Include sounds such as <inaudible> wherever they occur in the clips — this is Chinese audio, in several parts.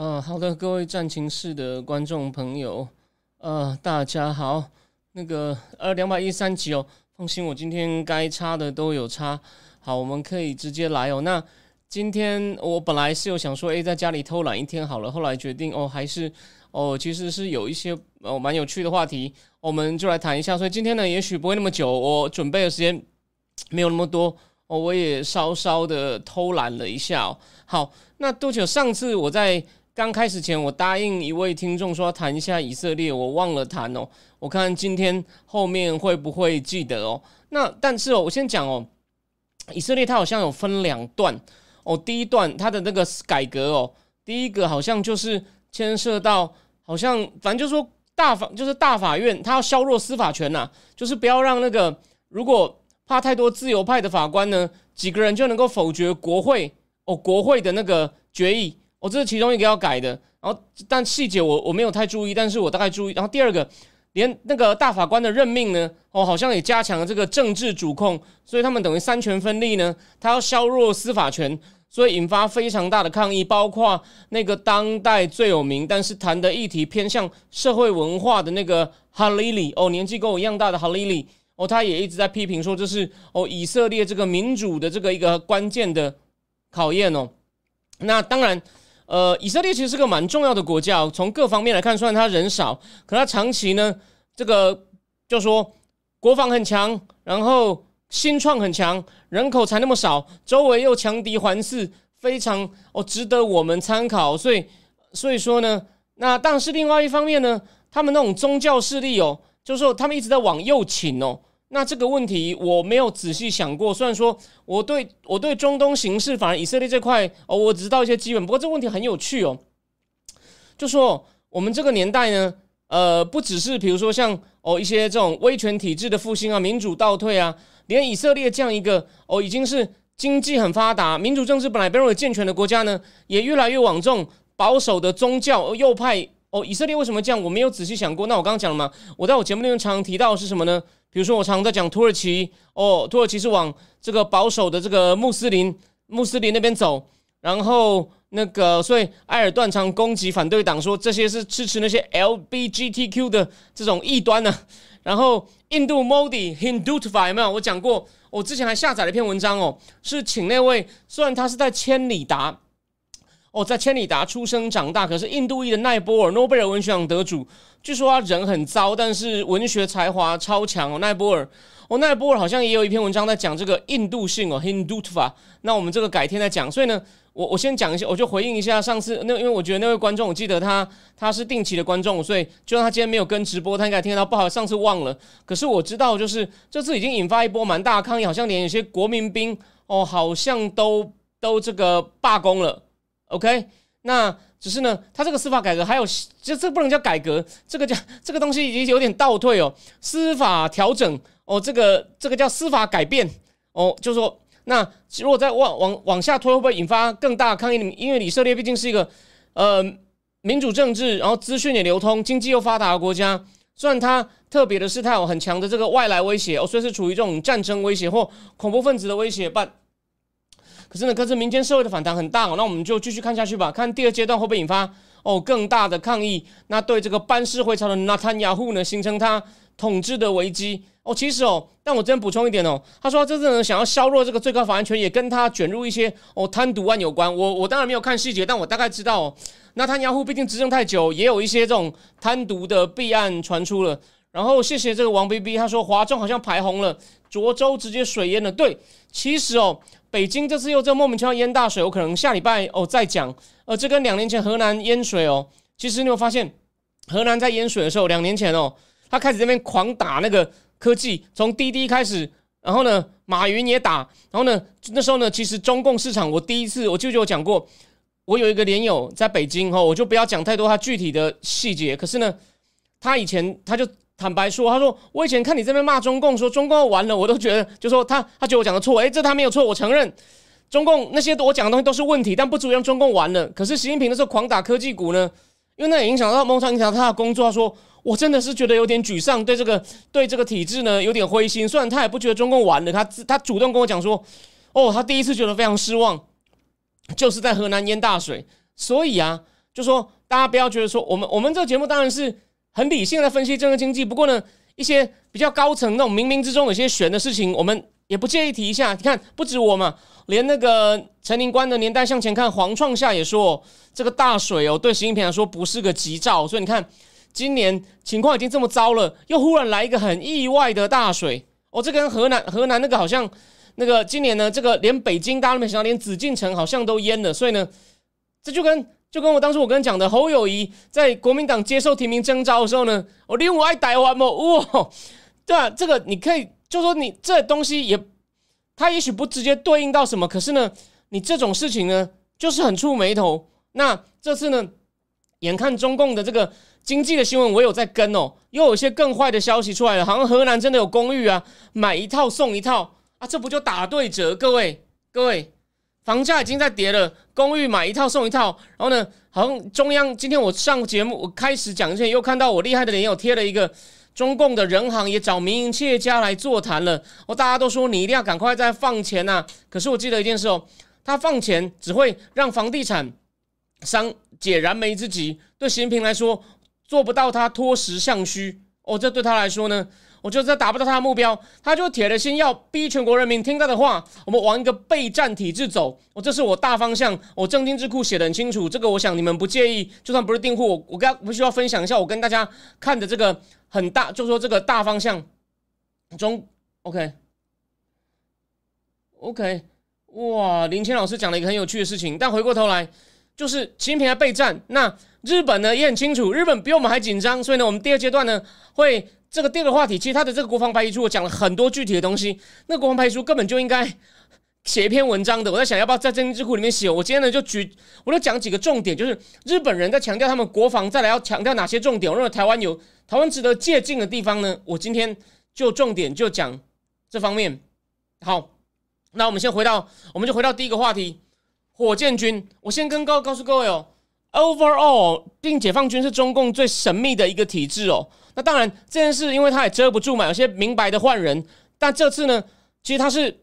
嗯，好的，各位战情室的观众朋友，呃，大家好。那个呃，两百一三集哦，放心，我今天该插的都有插。好，我们可以直接来哦。那今天我本来是有想说，诶，在家里偷懒一天好了，后来决定哦，还是哦，其实是有一些哦蛮有趣的话题，我们就来谈一下。所以今天呢，也许不会那么久，我准备的时间没有那么多哦，我也稍稍的偷懒了一下哦。好，那多久？上次我在。刚开始前，我答应一位听众说要谈一下以色列，我忘了谈哦。我看今天后面会不会记得哦？那但是哦，我先讲哦，以色列它好像有分两段哦。第一段它的那个改革哦，第一个好像就是牵涉到，好像反正就是说大法就是大法院，它要削弱司法权呐，就是不要让那个如果怕太多自由派的法官呢，几个人就能够否决国会哦国会的那个决议。哦，这是其中一个要改的，然后但细节我我没有太注意，但是我大概注意。然后第二个，连那个大法官的任命呢，哦，好像也加强了这个政治主控，所以他们等于三权分立呢，他要削弱司法权，所以引发非常大的抗议。包括那个当代最有名，但是谈的议题偏向社会文化的那个哈利里，哦，年纪跟我一样大的哈利里，哦，他也一直在批评说这是哦以色列这个民主的这个一个关键的考验哦。那当然。呃，以色列其实是个蛮重要的国家，从各方面来看，虽然他人少，可他长期呢，这个就说国防很强，然后新创很强，人口才那么少，周围又强敌环伺，非常哦值得我们参考。所以，所以说呢，那但是另外一方面呢，他们那种宗教势力哦，就是说他们一直在往右倾哦。那这个问题我没有仔细想过。虽然说我对我对中东形势，反而以色列这块哦，我知道一些基本。不过这个问题很有趣哦，就说我们这个年代呢，呃，不只是比如说像哦一些这种威权体制的复兴啊，民主倒退啊，连以色列这样一个哦已经是经济很发达、民主政治本来被认为健全的国家呢，也越来越往这种保守的宗教右派哦。以色列为什么这样？我没有仔细想过。那我刚刚讲了嘛，我在我节目里面常常提到是什么呢？比如说，我常在讲土耳其哦，土耳其是往这个保守的这个穆斯林穆斯林那边走，然后那个，所以埃尔断常攻击反对党，说这些是支持那些 LBGTQ 的这种异端呢。然后印度 Modi Hindutva 有没有？我讲过，我之前还下载了一篇文章哦，是请那位虽然他是在千里达哦，在千里达出生长大，可是印度裔的奈波尔诺贝尔文学奖得主。据说他人很糟，但是文学才华超强哦。奈波尔，哦，奈波尔好像也有一篇文章在讲这个印度性哦，Hindutva。那我们这个改天再讲。所以呢，我我先讲一下，我就回应一下上次那，因为我觉得那位观众，我记得他他是定期的观众，所以就算他今天没有跟直播，他应该听到。不好，上次忘了。可是我知道，就是这次已经引发一波蛮大的抗议，好像连有些国民兵哦，好像都都这个罢工了。OK，那。只是呢，他这个司法改革还有，就这不能叫改革，这个叫 <laughs> 这个东西已经有点倒退哦。司法调整哦，这个这个叫司法改变哦，就是说，那如果再往往往下推，会不会引发更大抗议？因为以色列毕竟是一个呃民主政治，然后资讯也流通，经济又发达的国家。虽然它特别的是，它有很强的这个外来威胁哦，虽然是处于这种战争威胁或恐怖分子的威胁，但。可是呢，可是民间社会的反弹很大哦，那我们就继续看下去吧，看第二阶段会不会引发哦更大的抗议？那对这个班师回朝的纳坦雅胡呢，形成他统治的危机哦。其实哦，但我这边补充一点哦，他说这次呢想要削弱这个最高法院权，也跟他卷入一些哦贪渎案有关。我我当然没有看细节，但我大概知道，哦，纳坦雅胡毕竟执政太久，也有一些这种贪渎的弊案传出了。然后谢谢这个王 B B，他说华中好像排洪了，涿州直接水淹了。对，其实哦。北京这次又这莫名其妙淹大水，我可能下礼拜哦再讲。呃，这跟两年前河南淹水哦，其实你有发现，河南在淹水的时候，两年前哦，他开始这边狂打那个科技，从滴滴开始，然后呢，马云也打，然后呢，那时候呢，其实中共市场，我第一次我舅舅讲过，我有一个连友在北京哈，我就不要讲太多他具体的细节。可是呢，他以前他就坦白说，他说我以前看你这边骂中共，说中共完了，我都觉得就说他他觉得我讲的错，诶，这他没有错，我承认中共那些我讲的东西都是问题，但不足以让中共完了。可是习近平那时候狂打科技股呢，因为那也影响到某场影响到他的工作。他说我真的是觉得有点沮丧，对这个对这个体制呢有点灰心。虽然他也不觉得中共完了，他他主动跟我讲说，哦，他第一次觉得非常失望。就是在河南淹大水，所以啊，就说大家不要觉得说我们我们这个节目当然是很理性的分析政治经济，不过呢，一些比较高层那种冥冥之中有些悬的事情，我们也不介意提一下。你看，不止我嘛，连那个陈宁官的年代向前看，黄创夏也说这个大水哦，对习近平来说不是个吉兆。所以你看，今年情况已经这么糟了，又忽然来一个很意外的大水哦，这跟河南河南那个好像。那个今年呢，这个连北京大家都没想到，连紫禁城好像都淹了，所以呢，这就跟就跟我当初我跟你讲的侯友谊在国民党接受提名征召的时候呢，我另外爱台湾嘛，哇，对啊，这个你可以就说你这东西也，它也许不直接对应到什么，可是呢，你这种事情呢，就是很触眉头。那这次呢，眼看中共的这个经济的新闻，我有在跟哦，又有些更坏的消息出来了，好像河南真的有公寓啊，买一套送一套。啊，这不就打对折？各位，各位，房价已经在跌了，公寓买一套送一套。然后呢，好像中央今天我上节目，我开始讲之前又看到我厉害的脸友贴了一个中共的人行也找民营企业家来座谈了。哦，大家都说你一定要赶快再放钱呐。可是我记得一件事哦，他放钱只会让房地产商解燃眉之急，对习近平来说做不到他脱实向虚。哦，这对他来说呢？我觉得达不到他的目标，他就铁了心要逼全国人民听他的话。我们往一个备战体制走。我这是我大方向，我正经智库写的很清楚。这个我想你们不介意，就算不是订户，我我跟不需要分享一下我跟大家看的这个很大，就说这个大方向中，OK OK，哇，林谦老师讲了一个很有趣的事情。但回过头来，就是习近平在备战，那日本呢也很清楚，日本比我们还紧张，所以呢，我们第二阶段呢会。这个第二个话题，其实他的这个国防白皮书，我讲了很多具体的东西。那国防白皮书根本就应该写一篇文章的。我在想，要不要在政治智库里面写？我今天呢就举，我就讲几个重点，就是日本人在强调他们国防，再来要强调哪些重点。我认为台湾有台湾值得借鉴的地方呢。我今天就重点就讲这方面。好，那我们先回到，我们就回到第一个话题，火箭军。我先跟告告诉各位哦，overall，并解放军是中共最神秘的一个体制哦。那当然，这件事因为他也遮不住嘛，有些明白的换人。但这次呢，其实他是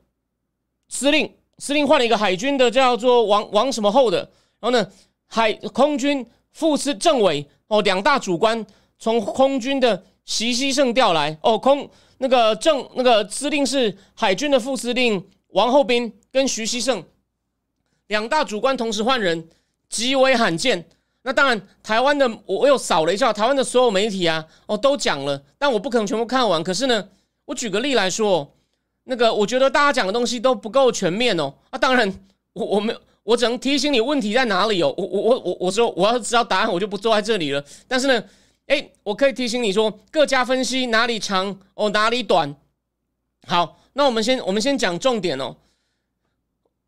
司令，司令换了一个海军的叫做王王什么后的，然后呢，海空军副司政委哦，两大主官从空军的习西胜调来哦，空那个正那个司令是海军的副司令王厚斌跟徐西胜两大主官同时换人，极为罕见。那当然，台湾的我我有扫了一下，台湾的所有媒体啊，哦都讲了，但我不可能全部看完。可是呢，我举个例来说，那个我觉得大家讲的东西都不够全面哦。啊，当然，我我没有，我只能提醒你问题在哪里哦。我我我我我说我要知道答案，我就不坐在这里了。但是呢，哎，我可以提醒你说，各家分析哪里长哦，哪里短。好，那我们先我们先讲重点哦。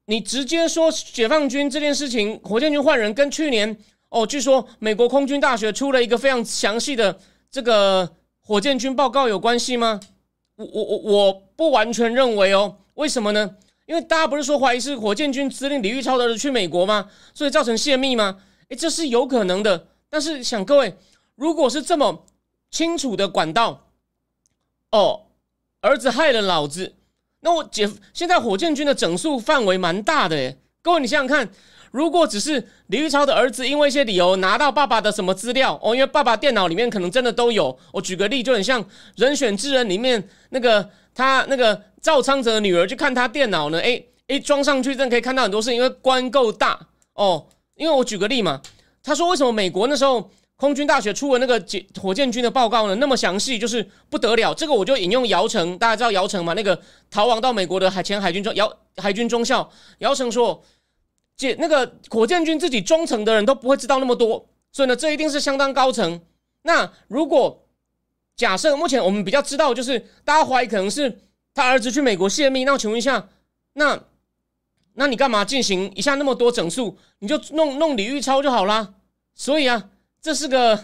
你直接说解放军这件事情，火箭军换人跟去年。哦，据说美国空军大学出了一个非常详细的这个火箭军报告，有关系吗？我我我我不完全认为哦，为什么呢？因为大家不是说怀疑是火箭军司令李玉超的儿子去美国吗？所以造成泄密吗？诶，这是有可能的。但是想各位，如果是这么清楚的管道，哦，儿子害了老子，那我解现在火箭军的整数范围蛮大的诶，各位你想想看。如果只是李玉超的儿子因为一些理由拿到爸爸的什么资料哦，因为爸爸电脑里面可能真的都有。我举个例，就很像《人选之人》里面那个他那个赵昌泽的女儿去看他电脑呢，哎哎装上去真的可以看到很多事，因为官够大哦。因为我举个例嘛，他说为什么美国那时候空军大学出了那个解火箭军的报告呢？那么详细，就是不得了。这个我就引用姚晨，大家知道姚晨嘛？那个逃亡到美国的海前海军中姚海军中校姚晨说。解那个火箭军自己中层的人都不会知道那么多，所以呢，这一定是相当高层。那如果假设目前我们比较知道，就是大家怀疑可能是他儿子去美国泄密，那请问一下，那那你干嘛进行一下那么多整数？你就弄弄李玉超就好啦。所以啊，这是个，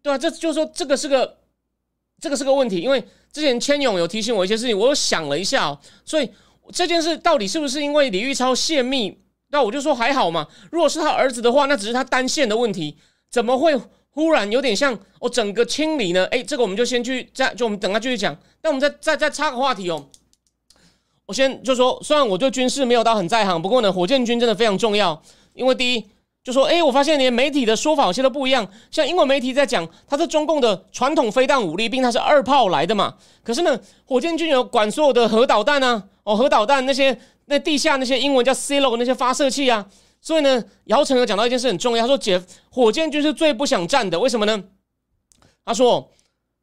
对啊，这就是说这个是个，这个是个问题。因为之前千勇有提醒我一些事情，我又想了一下哦。所以这件事到底是不是因为李玉超泄密？那我就说还好嘛。如果是他儿子的话，那只是他单线的问题，怎么会忽然有点像我整个清理呢？哎，这个我们就先去再就我们等他继续讲。那我们再再再插个话题哦。我先就说，虽然我对军事没有到很在行，不过呢，火箭军真的非常重要。因为第一，就说哎，我发现连媒体的说法有些都不一样。像英文媒体在讲，它是中共的传统飞弹武力，并它是二炮来的嘛。可是呢，火箭军有管所有的核导弹啊，哦，核导弹那些。那地下那些英文叫 silo 那些发射器啊，所以呢，姚晨有讲到一件事很重要，他说解火箭军是最不想战的，为什么呢？他说，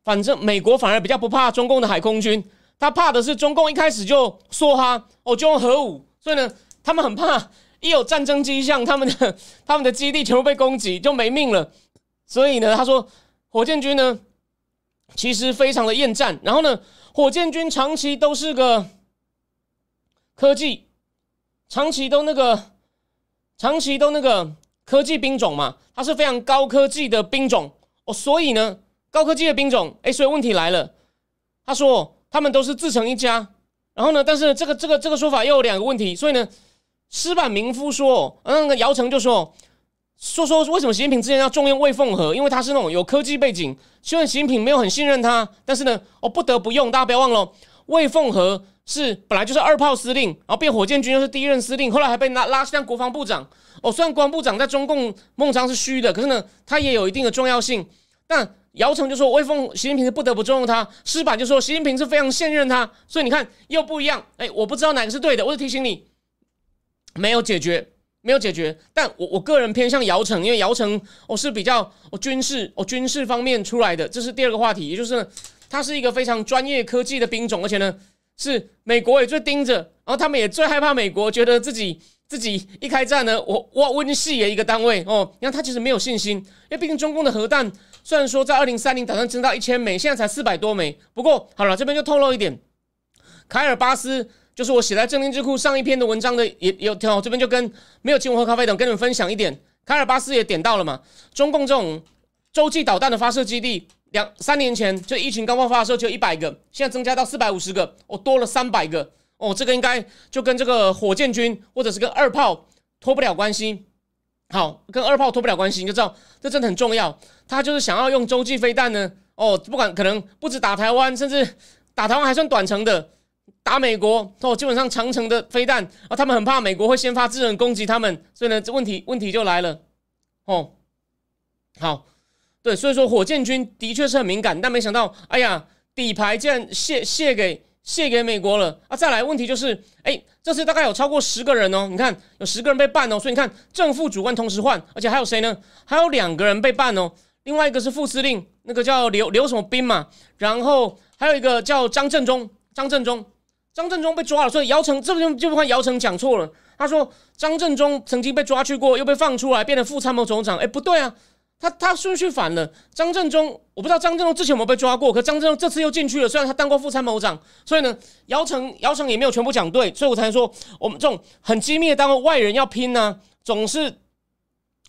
反正美国反而比较不怕中共的海空军，他怕的是中共一开始就说哈哦就用核武，所以呢，他们很怕一有战争迹象，他们的 <laughs> 他们的基地全部被攻击就没命了，所以呢，他说火箭军呢其实非常的厌战，然后呢，火箭军长期都是个。科技长期都那个，长期都那个科技兵种嘛，它是非常高科技的兵种。哦，所以呢，高科技的兵种，哎，所以问题来了，他说他们都是自成一家，然后呢，但是这个这个这个说法又有两个问题，所以呢，石板民夫说，那姚晨就说，说说为什么习近平之前要重用魏凤和，因为他是那种有科技背景，虽然习近平没有很信任他，但是呢，哦，不得不用，大家不要忘了，魏凤和。是本来就是二炮司令，然后变火箭军又是第一任司令，后来还被拉拉上国防部长。哦，虽然国防部长在中共孟章是虚的，可是呢，他也有一定的重要性。但姚晨就说，威风习近平是不得不重用他；施板就说，习近平是非常信任他。所以你看又不一样。哎，我不知道哪个是对的，我是提醒你，没有解决，没有解决。但我我个人偏向姚晨，因为姚晨我是比较我军事我军事方面出来的，这是第二个话题，也就是他是一个非常专业科技的兵种，而且呢。是美国也最盯着，然后他们也最害怕美国，觉得自己自己一开战呢，我哇温系的一个单位哦，你看他其实没有信心，因为毕竟中共的核弹虽然说在二零三零打算增到一千枚，现在才四百多枚。不过好了，这边就透露一点，凯尔巴斯就是我写在正定智库上一篇的文章的，也有条，这边就跟没有请我喝咖啡等跟你们分享一点，卡尔巴斯也点到了嘛，中共这种洲际导弹的发射基地。两三年前，就疫情刚爆发的时候，就一百个，现在增加到四百五十个，哦，多了三百个，哦，这个应该就跟这个火箭军或者是跟二炮脱不了关系。好，跟二炮脱不了关系，你就知道这真的很重要。他就是想要用洲际飞弹呢，哦，不管可能不止打台湾，甚至打台湾还算短程的，打美国哦，基本上长城的飞弹啊，他们很怕美国会先发制人攻击他们，所以呢，这问题问题就来了，哦，好。对，所以说火箭军的确是很敏感，但没想到，哎呀，底牌竟然卸卸给卸给美国了啊！再来问题就是，哎，这次大概有超过十个人哦，你看有十个人被办哦，所以你看正副主官同时换，而且还有谁呢？还有两个人被办哦，另外一个是副司令，那个叫刘刘什么斌嘛，然后还有一个叫张振中，张振中，张振中被抓了，所以姚晨这边就不看姚晨讲错了，他说张振中曾经被抓去过，又被放出来，变成副参谋总长，哎，不对啊。他他顺序反了，张振中我不知道张振中之前有没有被抓过，可张振中这次又进去了。虽然他当过副参谋长，所以呢，姚晨姚晨也没有全部讲对，所以我才说我们这种很机密的单位，外人要拼呢，总是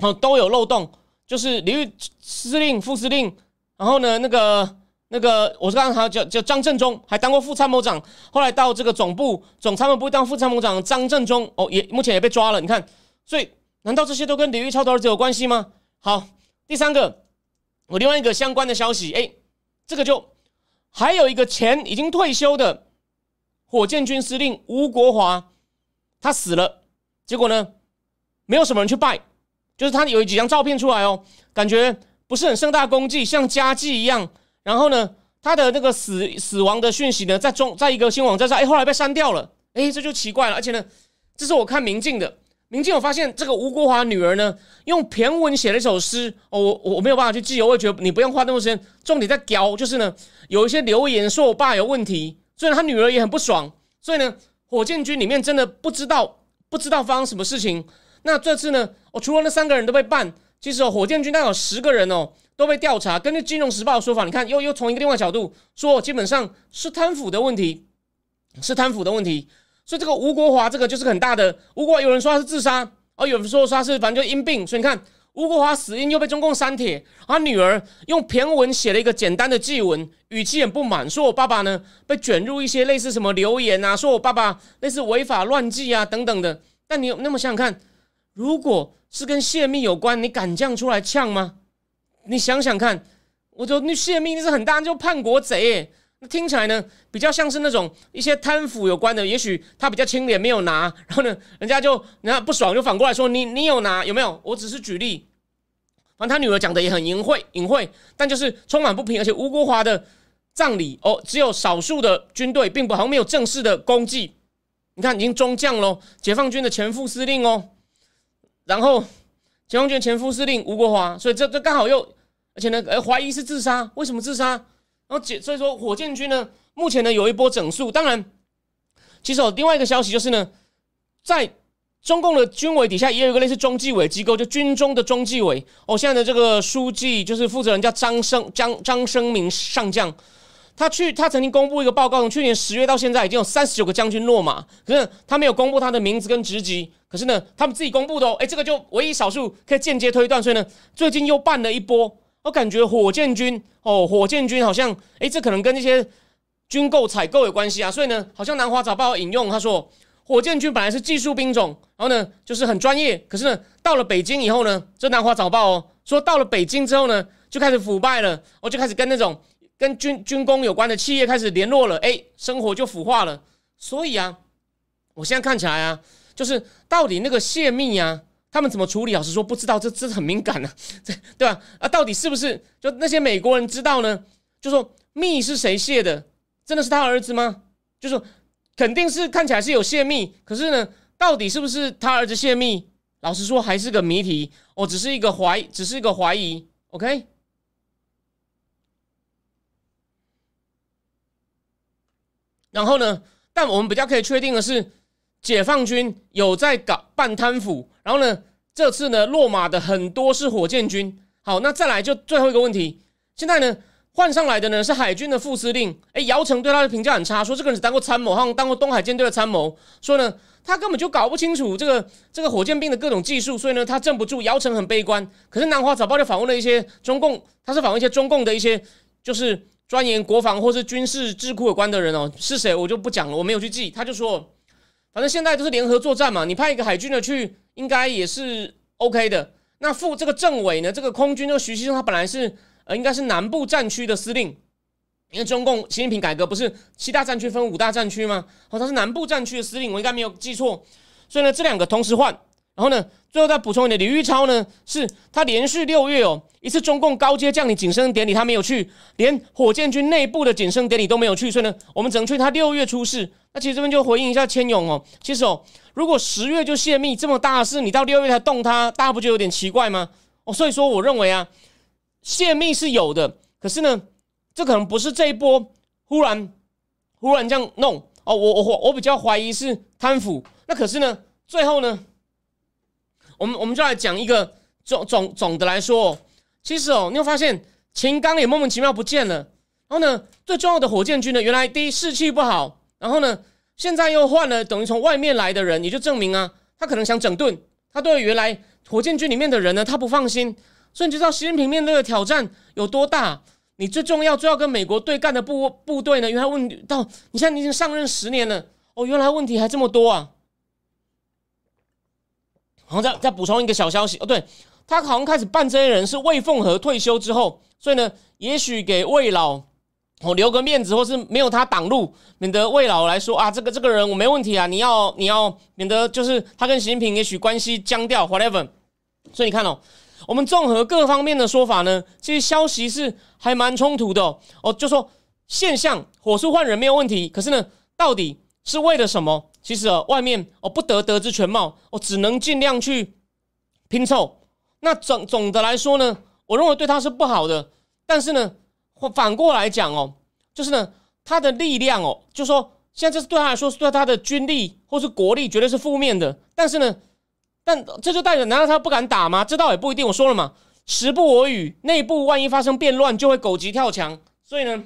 哦都有漏洞。就是李玉司令、副司令，然后呢，那个那个我是刚才叫叫张振中，还当过副参谋长，后来到这个总部总参谋部当副参谋长，张振中哦也目前也被抓了。你看，所以难道这些都跟李玉超的儿子有关系吗？好。第三个，我另外一个相关的消息，哎，这个就还有一个前已经退休的火箭军司令吴国华，他死了。结果呢，没有什么人去拜，就是他有几张照片出来哦，感觉不是很盛大功绩，像家祭一样。然后呢，他的那个死死亡的讯息呢，在中在一个新网站上，哎，后来被删掉了。哎，这就奇怪了。而且呢，这是我看明镜的。民进有发现这个吴国华女儿呢，用骈文写了一首诗哦，我我没有办法去记，我也觉得你不用花那么多时间。重点在屌，就是呢，有一些留言说我爸有问题，所以他女儿也很不爽。所以呢，火箭军里面真的不知道不知道发生什么事情。那这次呢，我除了那三个人都被办，其实哦火箭军大概有十个人哦都被调查。根据《金融时报》的说法，你看又又从一个另外角度说，基本上是贪腐的问题，是贪腐的问题。所以这个吴国华这个就是很大的。吴国华有人说他是自杀，哦，有人说他是反正就因病。所以你看吴国华死因又被中共删帖，他女儿用骈文写了一个简单的祭文，语气很不满，说我爸爸呢被卷入一些类似什么流言啊，说我爸爸类似违法乱纪啊等等的。但你有那么想想看，如果是跟泄密有关，你敢这样出来呛吗？你想想看，我就那泄密那是很大，就叛国贼。那听起来呢，比较像是那种一些贪腐有关的，也许他比较清廉，没有拿，然后呢，人家就人家不爽，就反过来说你你有拿有没有？我只是举例，反正他女儿讲的也很隐晦隐晦，但就是充满不平，而且吴国华的葬礼哦，只有少数的军队，并不好像没有正式的功绩。你看已经中将喽，解放军的前副司令哦，然后解放军前副司令吴国华，所以这这刚好又，而且呢，呃，怀疑是自杀，为什么自杀？然后解，所以说火箭军呢，目前呢有一波整肃。当然，其实有另外一个消息就是呢，在中共的军委底下也有一个类似中纪委机构，就军中的中纪委。哦，现在的这个书记就是负责人叫张生张张生明上将，他去他曾经公布一个报告，从去年十月到现在已经有三十九个将军落马，可是他没有公布他的名字跟职级。可是呢，他们自己公布的哦，哎，这个就唯一少数可以间接推断。所以呢，最近又办了一波。我感觉火箭军哦，火箭军好像哎，这可能跟那些军购采购有关系啊。所以呢，好像南华早报引用他说，火箭军本来是技术兵种，然后呢就是很专业。可是呢，到了北京以后呢，这南华早报哦说，到了北京之后呢，就开始腐败了，我就开始跟那种跟军军工有关的企业开始联络了，哎，生活就腐化了。所以啊，我现在看起来啊，就是到底那个泄密啊。他们怎么处理？老实说，不知道，这这很敏感呢，<laughs> 这对吧？啊，到底是不是就那些美国人知道呢？就说密是谁泄的？真的是他儿子吗？就说肯定是看起来是有泄密，可是呢，到底是不是他儿子泄密？老实说，还是个谜题。哦，只是一个怀，只是一个怀疑。OK。然后呢？但我们比较可以确定的是。解放军有在搞办贪腐，然后呢，这次呢落马的很多是火箭军。好，那再来就最后一个问题，现在呢换上来的呢是海军的副司令，哎，姚晨对他的评价很差，说这个人只当过参谋，好像当过东海舰队的参谋，说呢他根本就搞不清楚这个这个火箭兵的各种技术，所以呢他镇不住。姚晨很悲观，可是南华早报就访问了一些中共，他是访问一些中共的一些就是钻研国防或是军事智库有关的人哦，是谁我就不讲了，我没有去记，他就说。反正现在都是联合作战嘛，你派一个海军的去，应该也是 OK 的。那副这个政委呢，这个空军这个徐锡生，他本来是呃，应该是南部战区的司令，因为中共习近平改革不是七大战区分五大战区吗？哦，他是南部战区的司令，我应该没有记错。所以呢，这两个同时换。然后呢，最后再补充一点，李玉超呢，是他连续六月哦，一次中共高阶将领晋升典礼他没有去，连火箭军内部的晋升典礼都没有去，所以呢，我们只能去他六月出事。那其实这边就回应一下千勇哦，其实哦，如果十月就泄密这么大的事，你到六月才动他，大家不就有点奇怪吗？哦，所以说我认为啊，泄密是有的，可是呢，这可能不是这一波忽然忽然这样弄哦，我我我比较怀疑是贪腐。那可是呢，最后呢？我们我们就来讲一个总总总的来说，其实哦，你会发现秦刚也莫名其妙不见了。然后呢，最重要的火箭军呢，原来第一士气不好，然后呢，现在又换了等于从外面来的人，也就证明啊，他可能想整顿，他对原来火箭军里面的人呢，他不放心。所以你知道习近平面对的挑战有多大？你最重要、最要跟美国对干的部部队呢，原来问到你现在已经上任十年了，哦，原来问题还这么多啊！然后再再补充一个小消息哦，对他好像开始办这些人是魏凤和退休之后，所以呢，也许给魏老哦留个面子，或是没有他挡路，免得魏老来说啊，这个这个人我没问题啊，你要你要免得就是他跟习近平也许关系僵掉，whatever。所以你看哦，我们综合各方面的说法呢，这些消息是还蛮冲突的哦，就说现象火速换人没有问题，可是呢，到底是为了什么？其实哦，外面哦不得得知全貌，我只能尽量去拼凑。那总总的来说呢，我认为对他是不好的。但是呢，或反过来讲哦，就是呢，他的力量哦，就说现在这是对他来说，是对他的军力或是国力绝对是负面的。但是呢，但这就代表难道他不敢打吗？这倒也不一定。我说了嘛，时不我与，内部万一发生变乱，就会狗急跳墙。所以呢，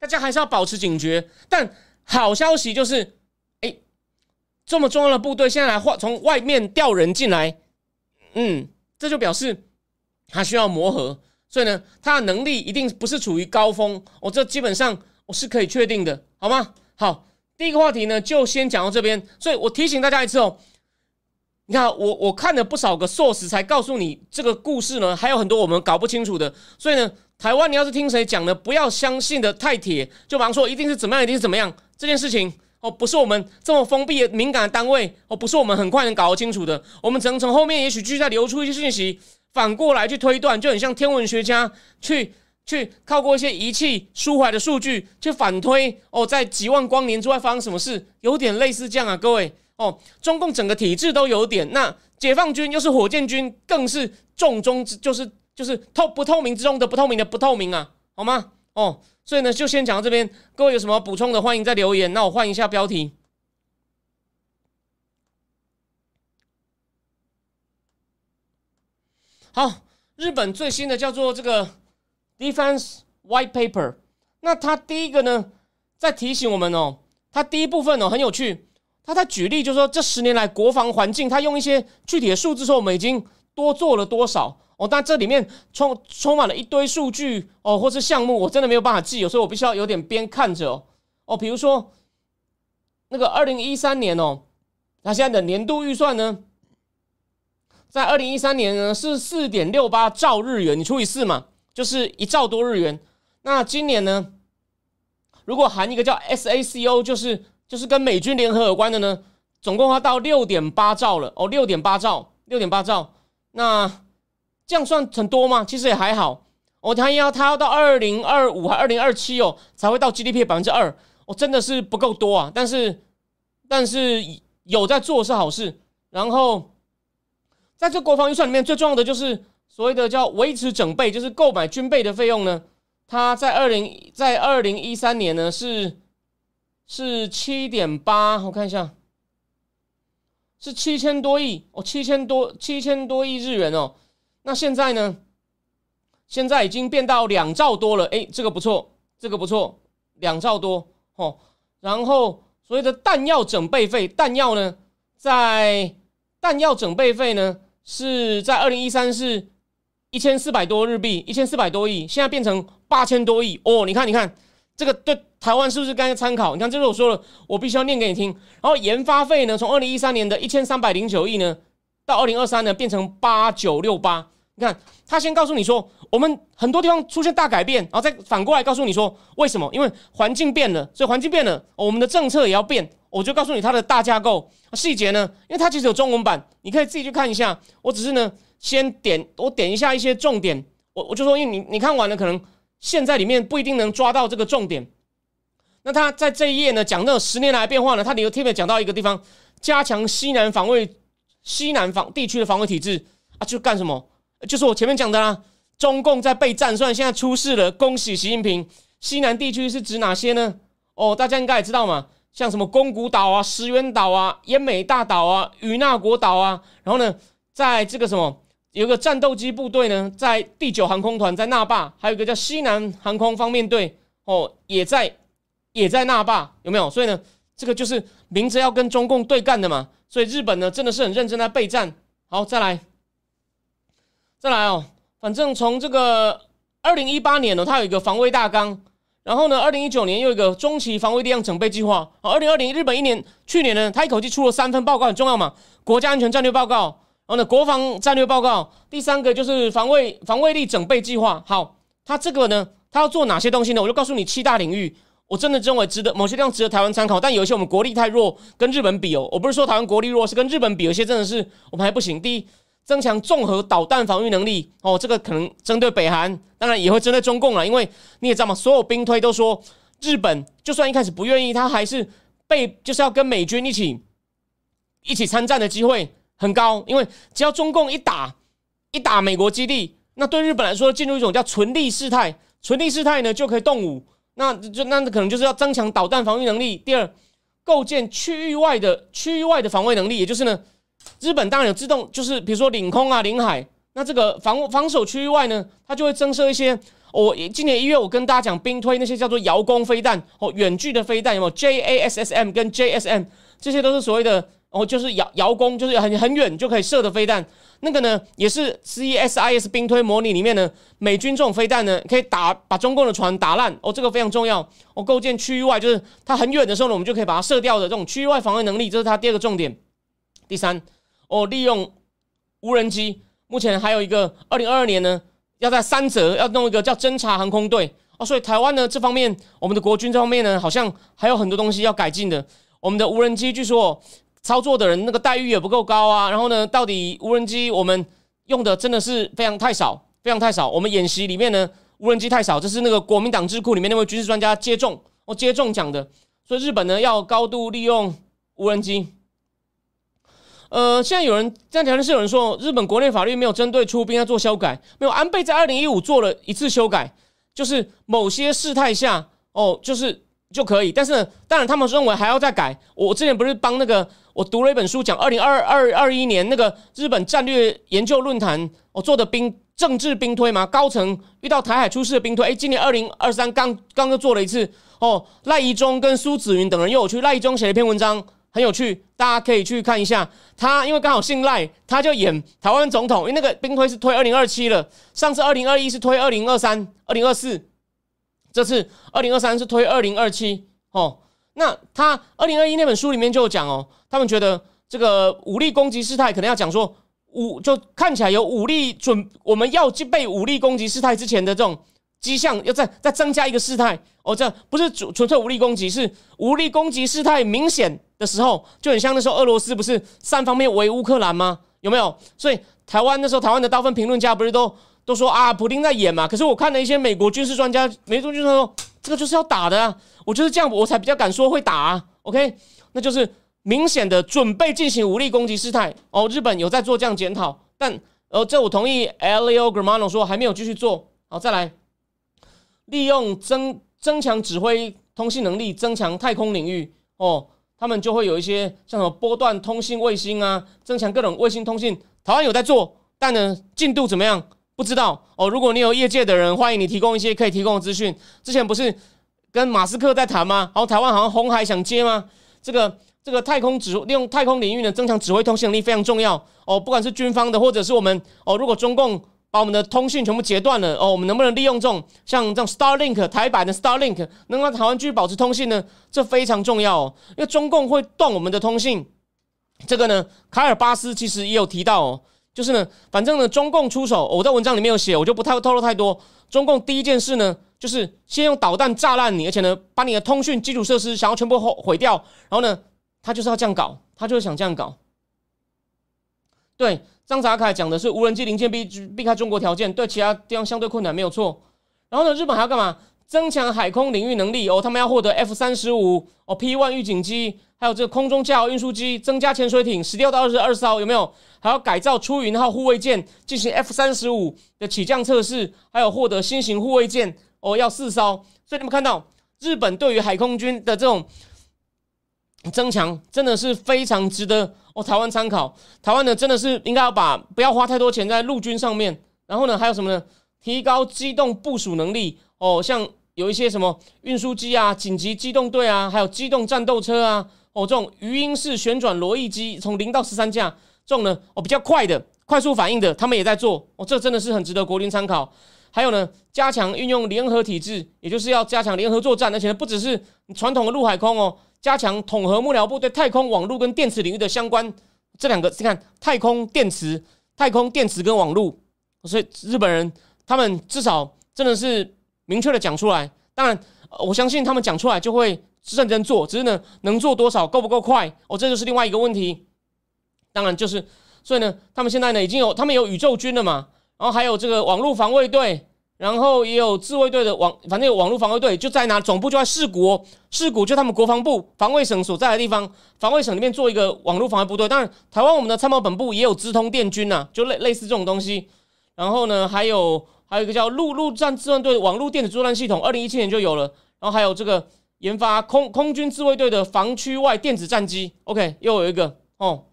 大家还是要保持警觉。但好消息就是。哎这么重要的部队现在来换从外面调人进来，嗯，这就表示他需要磨合，所以呢，他的能力一定不是处于高峰。我这基本上我是可以确定的，好吗？好，第一个话题呢就先讲到这边，所以我提醒大家一次哦。你看，我我看了不少个 source 才告诉你这个故事呢，还有很多我们搞不清楚的。所以呢，台湾你要是听谁讲的，不要相信的太铁，就比方说一定是怎么样，一定是怎么样这件事情哦，不是我们这么封闭敏感的单位哦，不是我们很快能搞得清楚的。我们只能从后面也许继续再流出一些信息，反过来去推断，就很像天文学家去去靠过一些仪器抒怀的数据去反推哦，在几万光年之外发生什么事，有点类似这样啊，各位。哦，中共整个体制都有点，那解放军又是火箭军，更是重中之，就是就是透不透明之中的不透明的不透明啊，好吗？哦，所以呢，就先讲到这边，各位有什么补充的，欢迎再留言。那我换一下标题。好，日本最新的叫做这个 Defense White Paper，那它第一个呢，在提醒我们哦，它第一部分哦很有趣。他在举例，就是说这十年来国防环境，他用一些具体的数字说我们已经多做了多少哦。但这里面充充满了一堆数据哦，或是项目，我真的没有办法记，有时候我必须要有点边看着哦。哦比如说那个二零一三年哦，他现在的年度预算呢，在二零一三年呢是四点六八兆日元，你除以四嘛，就是一兆多日元。那今年呢，如果含一个叫 SACO，就是。就是跟美军联合有关的呢，总共要到六点八兆了哦，六点八兆，六点八兆，那这样算很多吗？其实也还好。哦，他要他要到二零二五还二零二七哦，才会到 GDP 百分之二，哦，真的是不够多啊。但是，但是有在做是好事。然后，在这国防预算里面，最重要的就是所谓的叫维持整备，就是购买军备的费用呢。它在二零在二零一三年呢是。是七点八，我看一下，是七千多亿哦，七千多七千多亿日元哦。那现在呢？现在已经变到两兆多了，哎，这个不错，这个不错，两兆多哦。然后所谓的弹药整备费，弹药呢，在弹药整备费呢是在二零一三是一千四百多日币，一千四百多亿，现在变成八千多亿哦。你看，你看。这个对台湾是不是该参考？你看，这是我说了，我必须要念给你听。然后研发费呢，从二零一三年的一千三百零九亿呢，到二零二三呢变成八九六八。你看，他先告诉你说，我们很多地方出现大改变，然后再反过来告诉你说为什么？因为环境变了，所以环境变了，我们的政策也要变。我就告诉你它的大架构细节呢，因为它其实有中文版，你可以自己去看一下。我只是呢，先点我点一下一些重点，我我就说，因为你你看完了可能。现在里面不一定能抓到这个重点。那他在这一页呢，讲那十年来变化呢，他里头特别讲到一个地方，加强西南防卫，西南防地区的防卫体制啊，就干什么？就是我前面讲的啦，中共在备战，虽然现在出事了，恭喜习近平。西南地区是指哪些呢？哦，大家应该也知道嘛，像什么宫古岛啊、石垣岛啊、奄美大岛啊、与那国岛啊，然后呢，在这个什么？有个战斗机部队呢，在第九航空团在那霸，还有一个叫西南航空方面队哦，也在也在那霸，有没有？所以呢，这个就是明着要跟中共对干的嘛。所以日本呢，真的是很认真在备战。好，再来，再来哦。反正从这个二零一八年呢，它有一个防卫大纲，然后呢，二零一九年又有一个中期防卫力量整备计划。二零二零日本一年去年呢，它一口气出了三份报告，很重要嘛，国家安全战略报告。然后呢，国防战略报告，第三个就是防卫防卫力整备计划。好，它这个呢，它要做哪些东西呢？我就告诉你七大领域。我真的认为值得某些地方值得台湾参考，但有一些我们国力太弱，跟日本比哦。我不是说台湾国力弱，是跟日本比，有些真的是我们还不行。第一，增强综合导弹防御能力哦，这个可能针对北韩，当然也会针对中共了，因为你也知道嘛，所有兵推都说日本就算一开始不愿意，他还是被就是要跟美军一起一起参战的机会。很高，因为只要中共一打一打美国基地，那对日本来说进入一种叫存力事态，存力事态呢就可以动武，那就那可能就是要增强导弹防御能力。第二，构建区域外的区域外的防卫能力，也就是呢，日本当然有自动，就是比如说领空啊、领海，那这个防防守区域外呢，它就会增设一些。我今年一月我跟大家讲兵推那些叫做遥攻飞弹哦，远距的飞弹有没有？JASSM 跟 JSM 这些都是所谓的。哦，就是遥遥攻，就是很很远就可以射的飞弹。那个呢，也是 CSIS 兵推模拟里面呢，美军这种飞弹呢，可以打把中共的船打烂。哦，这个非常重要。哦，构建区域外，就是它很远的时候呢，我们就可以把它射掉的这种区域外防卫能力，这是它第二个重点。第三，哦，利用无人机，目前还有一个二零二二年呢，要在三泽要弄一个叫侦察航空队。哦，所以台湾呢这方面，我们的国军这方面呢，好像还有很多东西要改进的。我们的无人机据说。操作的人那个待遇也不够高啊，然后呢，到底无人机我们用的真的是非常太少，非常太少。我们演习里面呢，无人机太少，这是那个国民党智库里面那位军事专家接种哦接种讲的。所以日本呢要高度利用无人机。呃，现在有人这样条件是有人说，日本国内法律没有针对出兵要做修改，没有安倍在二零一五做了一次修改，就是某些事态下哦，就是就可以，但是呢当然他们认为还要再改。我之前不是帮那个。我读了一本书，讲二零二二二一年那个日本战略研究论坛我做的兵政治兵推嘛，高层遇到台海出事的兵推。哎，今年二零二三刚刚又做了一次哦，赖宜中跟苏子云等人又有去。赖宜中写了一篇文章，很有趣，大家可以去看一下。他因为刚好姓赖，他就演台湾总统。因为那个兵推是推二零二七了，上次二零二一是推二零二三、二零二四，这次二零二三是推二零二七。哦，那他二零二一那本书里面就讲哦。他们觉得这个武力攻击事态可能要讲说武就看起来有武力准，我们要具备武力攻击事态之前的这种迹象，要再再增加一个事态哦，这不是纯纯粹武力攻击，是武力攻击事态明显的时候，就很像那时候俄罗斯不是三方面围乌克兰吗？有没有？所以台湾那时候台湾的大部分评论家不是都都说啊，普京在演嘛？可是我看了一些美国军事专家，美国军事说这个就是要打的啊，我就是这样，我才比较敢说会打啊。OK，那就是。明显的准备进行武力攻击事态哦，日本有在做这样检讨，但呃，这我同意。Leo Germano 说还没有继续做好，再来利用增增强指挥通信能力，增强太空领域哦，他们就会有一些像什么波段通信卫星啊，增强各种卫星通信。台湾有在做，但呢进度怎么样不知道哦。如果你有业界的人，欢迎你提供一些可以提供的资讯。之前不是跟马斯克在谈吗？然后台湾好像红海想接吗？这个。这个太空指利用太空领域呢，增强指挥通信能力非常重要哦。不管是军方的，或者是我们哦，如果中共把我们的通讯全部截断了哦，我们能不能利用这种像这种 Starlink 台版的 Starlink，能让台湾继续保持通信呢？这非常重要哦，因为中共会断我们的通信。这个呢，卡尔巴斯其实也有提到哦，就是呢，反正呢，中共出手，我在文章里面有写，我就不太会透露太多。中共第一件事呢，就是先用导弹炸烂你，而且呢，把你的通讯基础设施想要全部毁毁掉，然后呢。他就是要这样搞，他就是想这样搞。对，张泽凯讲的是无人机零件避避开中国条件，对其他地方相对困难，没有错。然后呢，日本还要干嘛？增强海空领域能力哦，他们要获得 F 三十五哦 P one 预警机，还有这个空中加油运输机，增加潜水艇十六到二十二艘，有没有？还要改造出云号护卫舰，进行 F 三十五的起降测试，还有获得新型护卫舰哦，要四艘。所以你们看到日本对于海空军的这种。增强真的是非常值得哦，台湾参考。台湾呢，真的是应该要把不要花太多钱在陆军上面。然后呢，还有什么呢？提高机动部署能力哦，像有一些什么运输机啊、紧急机动队啊，还有机动战斗车啊，哦，这种鱼鹰式旋转螺翼机，从零到十三架，这种呢哦比较快的、快速反应的，他们也在做哦，这真的是很值得国军参考。还有呢，加强运用联合体制，也就是要加强联合作战，而且不只是传统的陆海空哦。加强统合幕僚部对太空网络跟电池领域的相关这两个，你看太空电池、太空电池跟网络，所以日本人他们至少真的是明确的讲出来。当然，我相信他们讲出来就会认真做，只是呢，能做多少，够不够快，哦，这就是另外一个问题。当然就是，所以呢，他们现在呢已经有他们有宇宙军了嘛，然后还有这个网络防卫队。然后也有自卫队的网，反正有网络防卫队就在哪，总部就在市国，市国就他们国防部防卫省所在的地方，防卫省里面做一个网络防卫部队。当然，台湾我们的参谋本部也有资通电军呐，就类类似这种东西。然后呢，还有还有一个叫陆陆战自卫队网络电子作战系统，二零一七年就有了。然后还有这个研发空空军自卫队的防区外电子战机。OK，又有一个哦，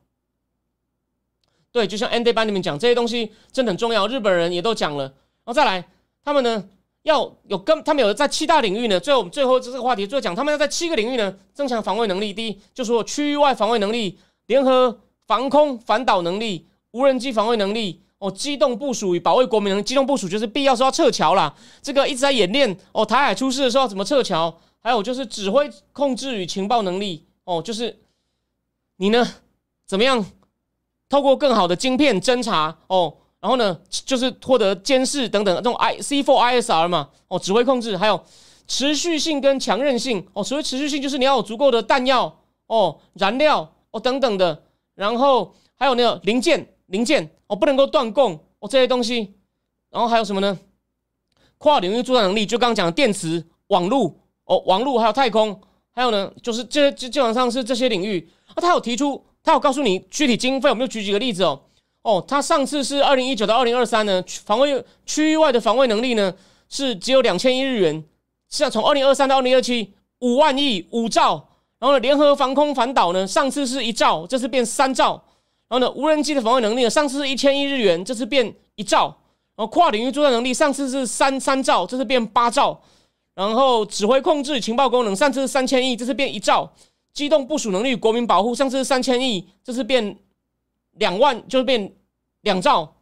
对，就像 Andy 班里面讲这些东西真的很重要，日本人也都讲了。然后再来。他们呢要有跟他们有在七大领域呢，最后我们最后这个话题最后讲，他们要在七个领域呢增强防卫能力。第一，就说区域外防卫能力联合防空反导能力、无人机防卫能力。哦，机动部署与保卫国民能力，机动部署就是必要时候要撤侨啦。这个一直在演练。哦，台海出事的时候怎么撤侨？还有就是指挥控制与情报能力。哦，就是你呢，怎么样透过更好的晶片侦查？哦，然后呢，就是获得监视等等这种 I C for I S R 嘛。哦，指挥控制还有持续性跟强韧性。哦，所谓持续性就是你要有足够的弹药、哦燃料、哦等等的。然后还有那个零件。零件哦，不能够断供哦，这些东西，然后还有什么呢？跨领域作战能力，就刚刚讲的电池、网络哦，网络还有太空，还有呢，就是这基基本上是这些领域。啊，他有提出，他有告诉你具体经费，我们就举几个例子哦。哦，他上次是二零一九到二零二三呢，防卫区域外的防卫能力呢是只有两千亿日元，是要从二零二三到二零二七五万亿五兆，然后呢，联合防空反导呢，上次是一兆，这次变三兆。然后呢，无人机的防卫能力呢，上次是一千亿日元，这次变一兆。然后跨领域作战能力，上次是三三兆，这次变八兆。然后指挥控制情报功能，上次是三千亿，这次变一兆。机动部署能力、国民保护，上次是三千亿，这次变两万，就是变两兆。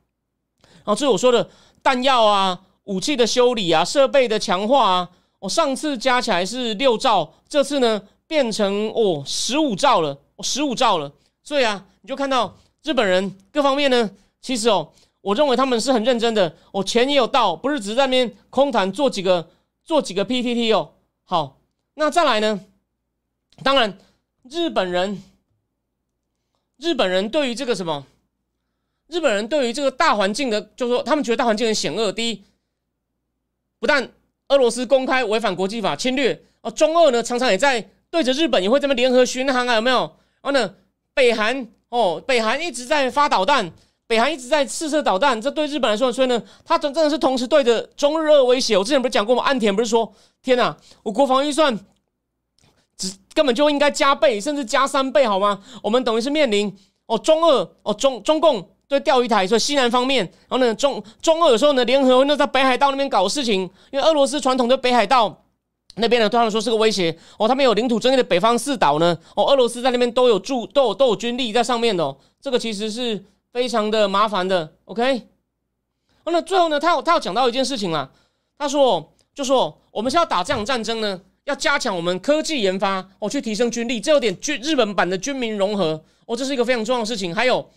然后这是我说的弹药啊、武器的修理啊、设备的强化啊，我上次加起来是六兆，这次呢变成哦十五兆了，十五兆了。所以啊。你就看到日本人各方面呢，其实哦，我认为他们是很认真的，哦，钱也有到，不是只是在那边空谈做几个做几个 PPT 哦。好，那再来呢？当然，日本人，日本人对于这个什么，日本人对于这个大环境的，就是说他们觉得大环境很险恶。第一，不但俄罗斯公开违反国际法侵略哦，中俄呢常常也在对着日本也会这么联合巡航啊，有没有？然后呢，北韩。哦，北韩一直在发导弹，北韩一直在试射导弹，这对日本来说，所以呢，他真真的是同时对着中日俄威胁。我之前不是讲过吗？岸田不是说，天哪，我国防预算根本就应该加倍，甚至加三倍，好吗？我们等于是面临哦，中俄哦，中中共对钓鱼台，所以西南方面，然后呢，中中俄有时候呢联合那在北海道那边搞事情，因为俄罗斯传统的北海道。那边呢，对他们说是个威胁哦。他们有领土争议的北方四岛呢，哦，俄罗斯在那边都有驻，都有都有军力在上面的。这个其实是非常的麻烦的。OK，那最后呢，他有他有讲到一件事情啦。他说，就说我们是要打这场战争呢，要加强我们科技研发哦，去提升军力，这有点军日本版的军民融合哦，这是一个非常重要的事情。还有，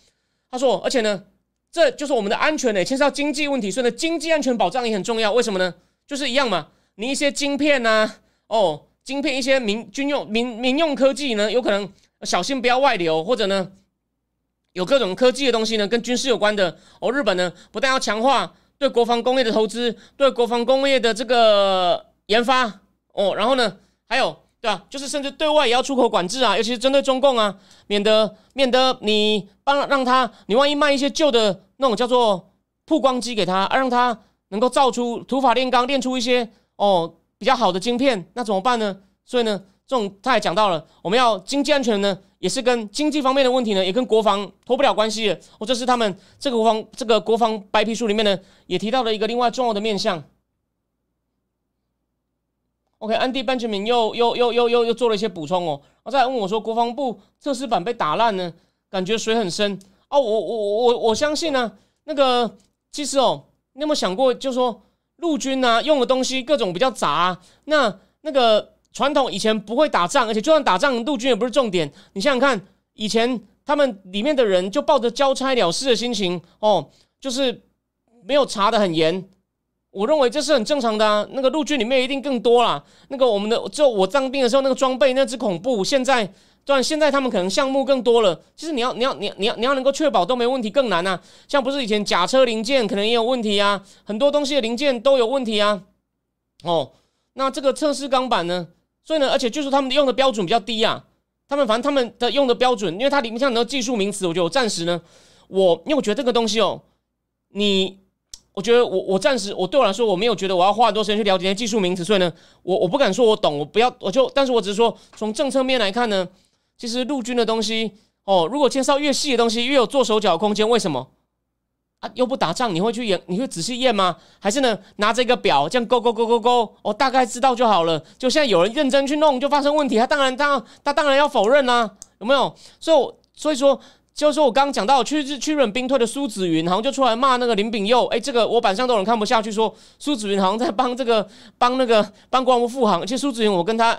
他说，而且呢，这就是我们的安全呢，牵涉到经济问题，所以呢，经济安全保障也很重要。为什么呢？就是一样嘛。你一些晶片呐，哦，晶片一些民军用民民用科技呢，有可能小心不要外流，或者呢，有各种科技的东西呢，跟军事有关的哦。日本呢，不但要强化对国防工业的投资，对国防工业的这个研发哦，然后呢，还有对吧？就是甚至对外也要出口管制啊，尤其是针对中共啊，免得免得你帮让他，你万一卖一些旧的那种叫做曝光机给他，让他能够造出土法炼钢，炼出一些。哦，比较好的晶片，那怎么办呢？所以呢，这种他也讲到了，我们要经济安全呢，也是跟经济方面的问题呢，也跟国防脱不了关系的。哦，这是他们这个国防这个国防白皮书里面呢，也提到了一个另外重要的面向。OK，安迪班杰明又又又又又又做了一些补充哦，然后再问我说，国防部测试版被打烂呢，感觉水很深哦。我我我我我相信呢，那个其实哦，你有没有想过，就说。陆军呢用的东西各种比较杂，那那个传统以前不会打仗，而且就算打仗，陆军也不是重点。你想想看，以前他们里面的人就抱着交差了事的心情，哦，就是没有查的很严。我认为这是很正常的啊。那个陆军里面一定更多啦。那个我们的就我当兵的时候，那个装备那只恐怖。现在。然现在他们可能项目更多了。其实你要你要你你要你要能够确保都没问题更难呐。像不是以前假车零件可能也有问题啊，很多东西的零件都有问题啊。哦，那这个测试钢板呢？所以呢，而且就是他们用的标准比较低啊。他们反正他们的用的标准，因为它里面像很多技术名词，我觉得我暂时呢，我因为我觉得这个东西哦，你我觉得我我暂时我对我来说我没有觉得我要花很多时间去了解那些技术名词，所以呢，我我不敢说我懂，我不要我就，但是我只是说从政策面来看呢。其实陆军的东西哦，如果介绍越细的东西，越有做手脚空间。为什么啊？又不打仗，你会去验？你会仔细验吗？还是呢？拿着一个表这样勾勾勾勾勾，我大概知道就好了。就现在有人认真去弄，就发生问题，他当然当他当然要否认啦，有没有？所以所以说，就是说我刚刚讲到去日去日本兵退的苏子云，好像就出来骂那个林炳佑。哎，这个我板上都有人看不下去，说苏子云好像在帮这个帮那个帮国防部复航。而且苏子云，我跟他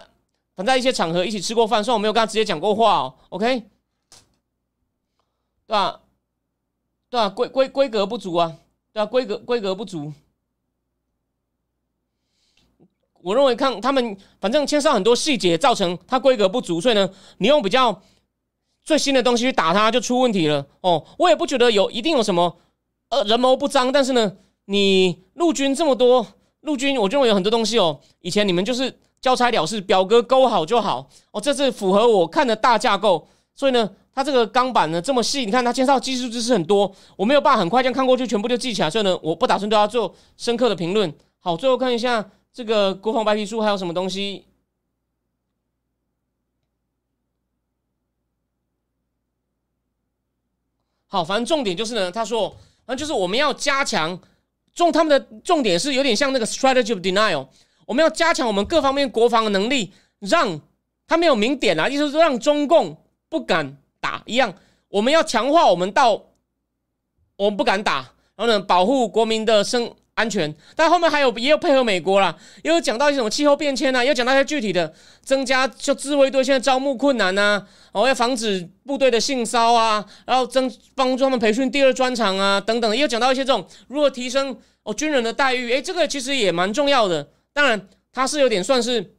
反在一些场合一起吃过饭，虽然我没有跟他直接讲过话哦。OK，对吧？对吧？规规规格不足啊，对吧？规格规格不足。我认为看他们，反正牵涉很多细节，造成它规格不足，所以呢，你用比较最新的东西去打它，就出问题了。哦，我也不觉得有一定有什么呃人谋不臧，但是呢，你陆军这么多陆军，我认为有很多东西哦，以前你们就是交差了事，表格勾好就好。哦，这是符合我看的大架构，所以呢，它这个钢板呢这么细，你看它介绍技术知识很多，我没有办法很快这样看过去全部就记起来，所以呢，我不打算对它做深刻的评论。好，最后看一下。这个国防白皮书还有什么东西？好，反正重点就是呢，他说，反正就是我们要加强重，他们的重点是有点像那个 strategy of denial，我们要加强我们各方面国防的能力，让他没有明点啊，意思是让中共不敢打一样，我们要强化我们到我们不敢打，然后呢，保护国民的生。安全，但后面还有也有配合美国啦，也有讲到一些什么气候变迁啊，也有讲到一些具体的增加，就自卫队现在招募困难呐，哦要防止部队的性骚啊，然后增帮助他们培训第二专长啊等等，也有讲到一些这种如何提升哦军人的待遇，诶，这个其实也蛮重要的。当然，它是有点算是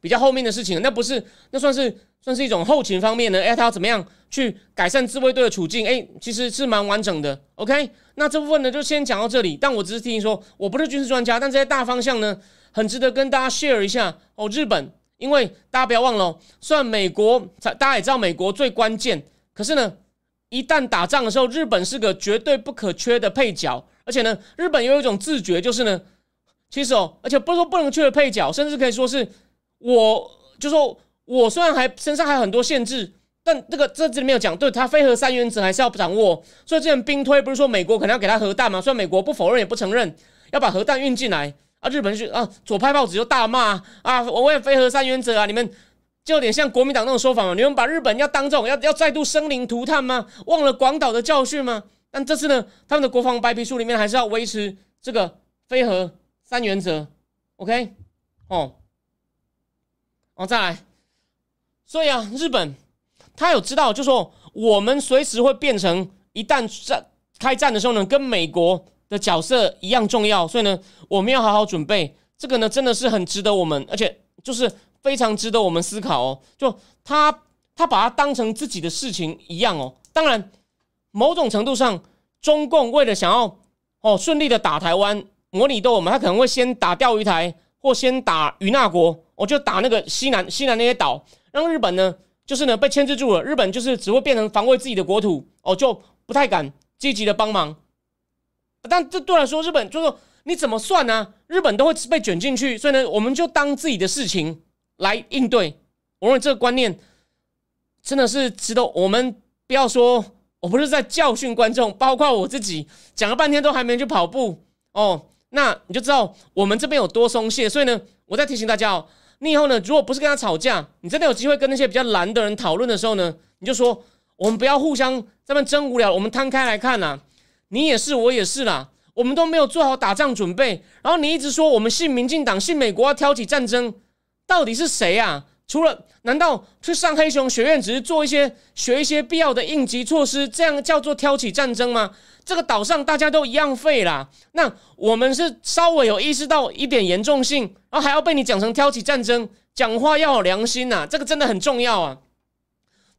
比较后面的事情，那不是那算是算是一种后勤方面的，诶，他要怎么样去改善自卫队的处境？诶，其实是蛮完整的。OK。那这部分呢，就先讲到这里。但我只是提醒说，我不是军事专家，但这些大方向呢，很值得跟大家 share 一下哦。日本，因为大家不要忘了，虽然美国，大家也知道美国最关键，可是呢，一旦打仗的时候，日本是个绝对不可缺的配角。而且呢，日本有一种自觉，就是呢，其实哦，而且不是说不能缺的配角，甚至可以说是，我就说我虽然还身上还有很多限制。但这个这这里没有讲，对他非核三原则还是要掌握。所以之前兵推不是说美国可能要给他核弹吗？虽然美国不否认也不承认，要把核弹运进来啊。日本是啊，左派报纸就大骂啊，我为非核三原则啊，你们就有点像国民党那种说法嘛。你们把日本要当这种要要再度生灵涂炭吗？忘了广岛的教训吗？但这次呢，他们的国防白皮书里面还是要维持这个非核三原则。OK，哦，哦，再来，所以啊，日本。他有知道，就说我们随时会变成一旦战开战的时候呢，跟美国的角色一样重要，所以呢，我们要好好准备。这个呢，真的是很值得我们，而且就是非常值得我们思考哦。就他他把它当成自己的事情一样哦。当然，某种程度上，中共为了想要哦顺利的打台湾模拟斗，我们他可能会先打钓鱼台，或先打与那国，我就打那个西南西南那些岛，让日本呢。就是呢，被牵制住了。日本就是只会变成防卫自己的国土哦，就不太敢积极的帮忙。但这对来说，日本就是你怎么算呢？日本都会被卷进去，所以呢，我们就当自己的事情来应对。我认为这个观念真的是值得我们不要说，我不是在教训观众，包括我自己讲了半天都还没去跑步哦。那你就知道我们这边有多松懈。所以呢，我在提醒大家哦。你以后呢？如果不是跟他吵架，你真的有机会跟那些比较蓝的人讨论的时候呢，你就说我们不要互相在那争无聊，我们摊开来看呐。你也是，我也是啦，我们都没有做好打仗准备。然后你一直说我们信民进党，信美国要挑起战争，到底是谁啊？除了难道去上黑熊学院只是做一些学一些必要的应急措施，这样叫做挑起战争吗？这个岛上大家都一样废啦，那我们是稍微有意识到一点严重性，然后还要被你讲成挑起战争，讲话要有良心呐，这个真的很重要啊！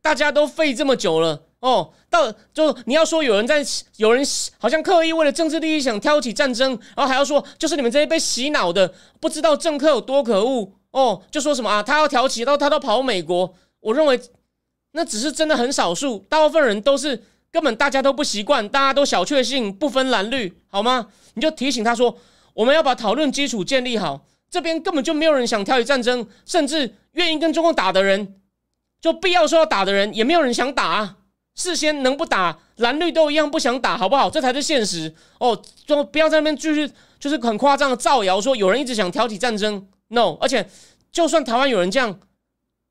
大家都废这么久了哦，到就你要说有人在，有人好像刻意为了政治利益想挑起战争，然后还要说就是你们这些被洗脑的，不知道政客有多可恶哦，就说什么啊，他要挑起，然后他都跑美国，我认为那只是真的很少数，大部分人都是。根本大家都不习惯，大家都小确幸，不分蓝绿，好吗？你就提醒他说，我们要把讨论基础建立好。这边根本就没有人想挑起战争，甚至愿意跟中共打的人，就必要说要打的人，也没有人想打啊。事先能不打，蓝绿都一样不想打，好不好？这才是现实哦。就不要在那边继续，就是很夸张的造谣，说有人一直想挑起战争。No，而且就算台湾有人这样，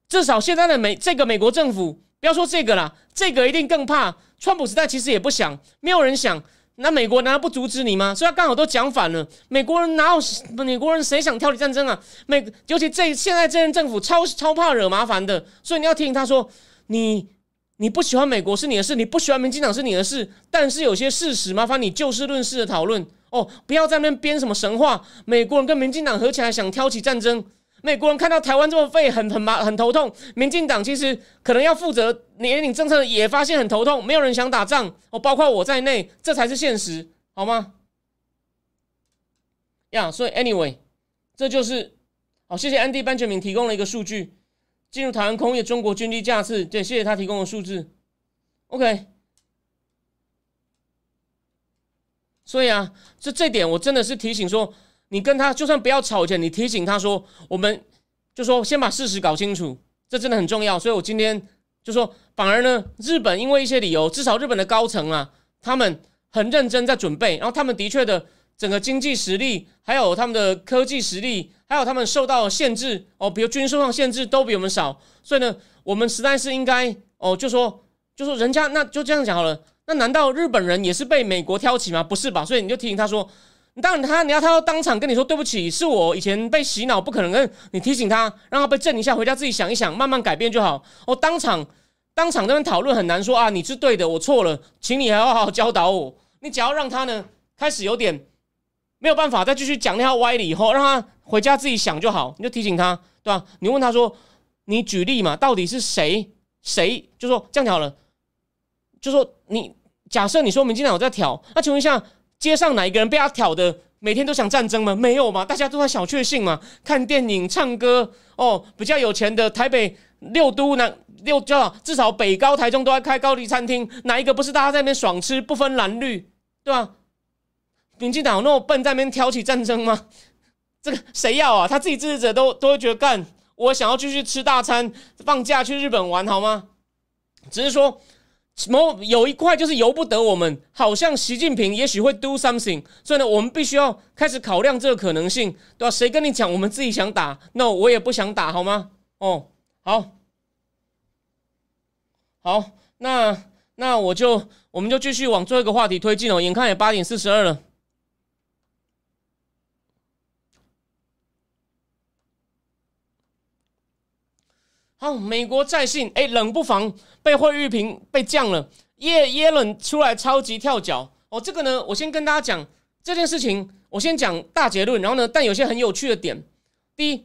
至少现在的美这个美国政府。不要说这个啦，这个一定更怕。川普时代其实也不想，没有人想。那美国难道不阻止你吗？所以他刚好都讲反了。美国人哪有？美国人谁想挑起战争啊？美尤其这现在这任政府超超怕惹麻烦的，所以你要听他说，你你不喜欢美国是你的事，你不喜欢民进党是你的事，但是有些事实麻烦你就事论事的讨论哦，不要在那边编什么神话。美国人跟民进党合起来想挑起战争。美国人看到台湾这么废，很很麻很头痛。民进党其实可能要负责年龄政策的，也发现很头痛。没有人想打仗哦，包括我在内，这才是现实，好吗？呀，所以 anyway，这就是好。谢谢 Andy Benjamin 提供了一个数据，进入台湾空域中国军机架次，对，谢谢他提供的数字。OK，所以啊，这这点我真的是提醒说。你跟他就算不要吵架，你提醒他说，我们就说先把事实搞清楚，这真的很重要。所以我今天就说，反而呢，日本因为一些理由，至少日本的高层啊，他们很认真在准备，然后他们的确的整个经济实力，还有他们的科技实力，还有他们受到的限制哦，比如军事上限制都比我们少。所以呢，我们实在是应该哦，就说就说人家那就这样讲好了。那难道日本人也是被美国挑起吗？不是吧？所以你就提醒他说。当然，他你要他要当场跟你说对不起，是我以前被洗脑，不可能跟你提醒他，让他被震一下，回家自己想一想，慢慢改变就好。哦，当场当场那边讨论很难说啊，你是对的，我错了，请你还要好好教导我。你只要让他呢开始有点没有办法再继续讲那套歪理以后，让他回家自己想就好。你就提醒他，对吧？你问他说，你举例嘛，到底是谁谁？就说这样好了，就说你假设你说民进党有在挑，那请问一下。街上哪一个人被他挑的，每天都想战争吗？没有吗？大家都在小确幸嘛，看电影、唱歌哦。比较有钱的台北六都南六叫至少北高台中都在开高级餐厅，哪一个不是大家在那边爽吃，不分蓝绿，对吧？民进党那么笨，在那边挑起战争吗？<laughs> 这个谁要啊？他自己支持者都都会觉得干，我想要继续吃大餐，放假去日本玩好吗？只是说。什么有一块就是由不得我们，好像习近平也许会 do something，所以呢，我们必须要开始考量这个可能性，对吧？谁跟你讲我们自己想打？那我也不想打，好吗？哦，好，好，那那我就我们就继续往最后一个话题推进哦。眼看也八点四十二了，哦，美国债信，哎，冷不防。被惠誉平被降了，耶耶伦出来超级跳脚哦。这个呢，我先跟大家讲这件事情。我先讲大结论，然后呢，但有些很有趣的点。第一，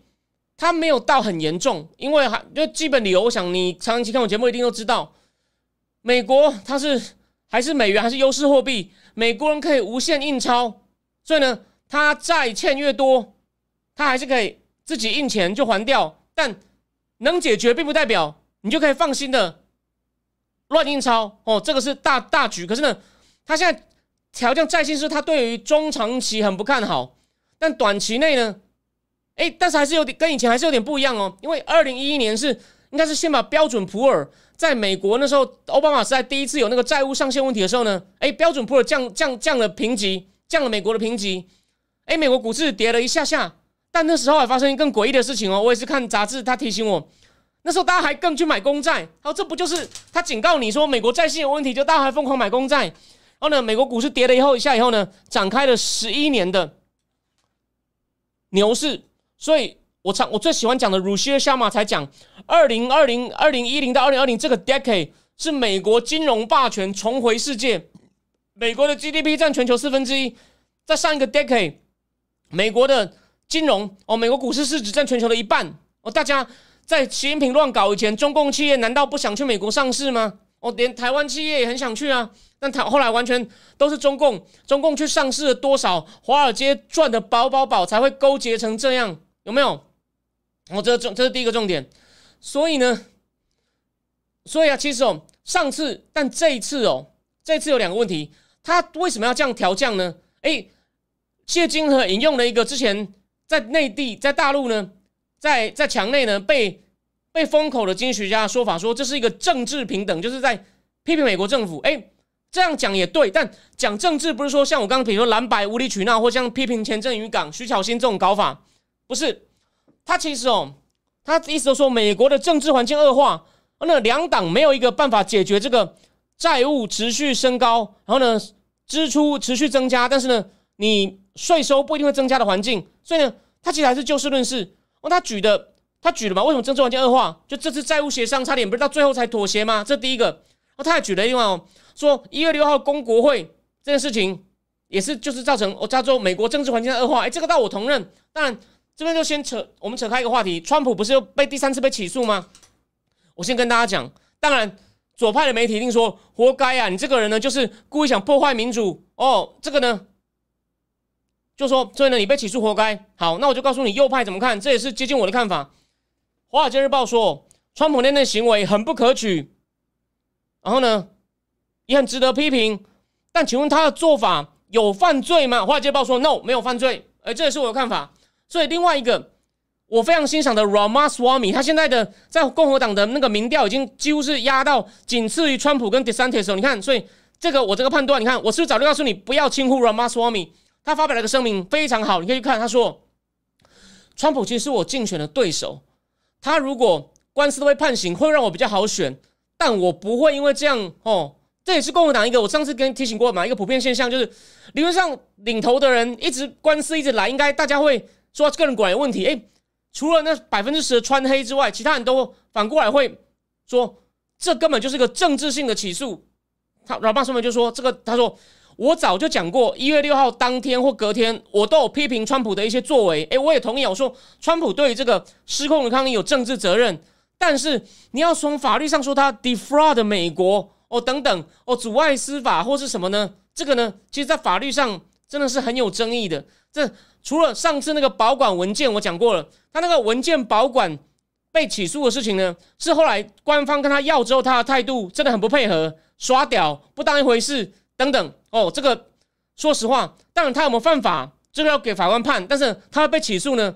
它没有到很严重，因为还就基本理由，我想你长期看我节目一定都知道，美国它是还是美元还是优势货币，美国人可以无限印钞，所以呢，他债欠越多，他还是可以自己印钱就还掉。但能解决，并不代表你就可以放心的。乱印钞哦，这个是大大局。可是呢，他现在调降债信是他对于中长期很不看好，但短期内呢，哎，但是还是有点跟以前还是有点不一样哦。因为二零一一年是应该是先把标准普尔在美国那时候，奥巴马是在第一次有那个债务上限问题的时候呢，哎，标准普尔降降降了评级，降了美国的评级，哎，美国股市跌了一下下，但那时候还发生一更诡异的事情哦。我也是看杂志，他提醒我。那时候大家还更去买公债，然后，这不就是他警告你说美国债信有问题，就大家还疯狂买公债。然后呢，美国股市跌了以后一下以后呢，展开了十一年的牛市。所以我常我最喜欢讲的鲁西尔夏马才讲，二零二零二零一零到二零二零这个 decade 是美国金融霸权重回世界，美国的 GDP 占全球四分之一。在上一个 decade，美国的金融哦，美国股市市值占全球的一半哦，大家。在习近平乱搞以前，中共企业难道不想去美国上市吗？哦，连台湾企业也很想去啊。但台后来完全都是中共，中共去上市了多少？华尔街赚的饱饱饱，才会勾结成这样，有没有？哦，这重这是第一个重点。所以呢，所以啊，其实哦，上次但这一次哦，这次有两个问题，他为什么要这样调降呢？诶，谢金河引用了一个之前在内地在大陆呢。在在墙内呢，被被封口的经济学家说法说这是一个政治平等，就是在批评美国政府。哎，这样讲也对，但讲政治不是说像我刚刚比如说蓝白无理取闹，或像批评前阵渔港徐巧芯这种搞法，不是。他其实哦，他意思说美国的政治环境恶化，那两党没有一个办法解决这个债务持续升高，然后呢支出持续增加，但是呢你税收不一定会增加的环境，所以呢他其实还是就事论事。哦，他举的他举了嘛？为什么政治环境恶化？就这次债务协商差点不是到最后才妥协吗？这第一个。哦，他还举了另外哦，说一月六号公国会这件事情也是就是造成哦，加州美国政治环境的恶化。哎，这个倒我同认。当然这边就先扯我们扯开一个话题，川普不是又被第三次被起诉吗？我先跟大家讲，当然左派的媒体一定说活该啊，你这个人呢就是故意想破坏民主哦。这个呢就说所以呢你被起诉活该。好，那我就告诉你右派怎么看，这也是接近我的看法。华尔街日报说川普那的行为很不可取。然后呢，也很值得批评，但请问他的做法有犯罪吗？华尔街日报说 no，没有犯罪。哎，这也是我的看法。所以另外一个我非常欣赏的 Ramaswamy，他现在的在共和党的那个民调已经几乎是压到仅次于川普跟 DeSantis。你看，所以这个我这个判断，你看我是不是早就告诉你不要轻忽 Ramaswamy？他发表了一个声明，非常好，你可以去看。他说，川普其实是我竞选的对手，他如果官司都被判刑，会让我比较好选。但我不会因为这样哦，这也是共和党一个我上次跟提醒过嘛，一个普遍现象就是理论上领头的人一直官司一直来，应该大家会说这个人管有问题。诶，除了那百分之十的穿黑之外，其他人都反过来会说这根本就是个政治性的起诉。他老爸上面就说这个，他说我早就讲过，一月六号当天或隔天，我都有批评川普的一些作为。诶，我也同意，我说川普对于这个失控的抗议有政治责任。但是你要从法律上说他 defraud 美国哦等等哦阻碍司法或是什么呢？这个呢，其实，在法律上真的是很有争议的。这除了上次那个保管文件我讲过了，他那个文件保管被起诉的事情呢，是后来官方跟他要之后，他的态度真的很不配合，耍屌不当一回事等等哦。这个说实话，当然他有没有犯法，这个要给法官判。但是他被起诉呢，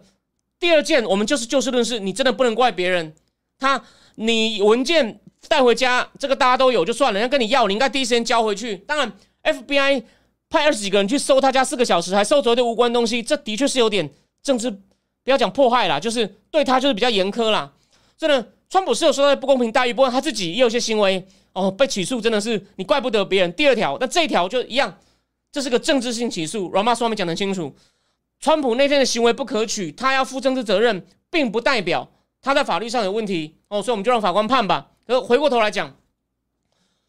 第二件我们就是就事论事，你真的不能怪别人。他，你文件带回家，这个大家都有就算了。人家跟你要，你应该第一时间交回去。当然，FBI 派二十几个人去搜他家四个小时，还搜走一堆无关东西，这的确是有点政治，不要讲迫害啦，就是对他就是比较严苛啦。真的，川普是有受到不公平待遇，不过他自己也有些行为哦，被起诉真的是你怪不得别人。第二条，那这一条就一样，这是个政治性起诉。Rama 说没讲得清楚，川普那天的行为不可取，他要负政治责任，并不代表。他在法律上有问题哦，所以我们就让法官判吧。可回过头来讲，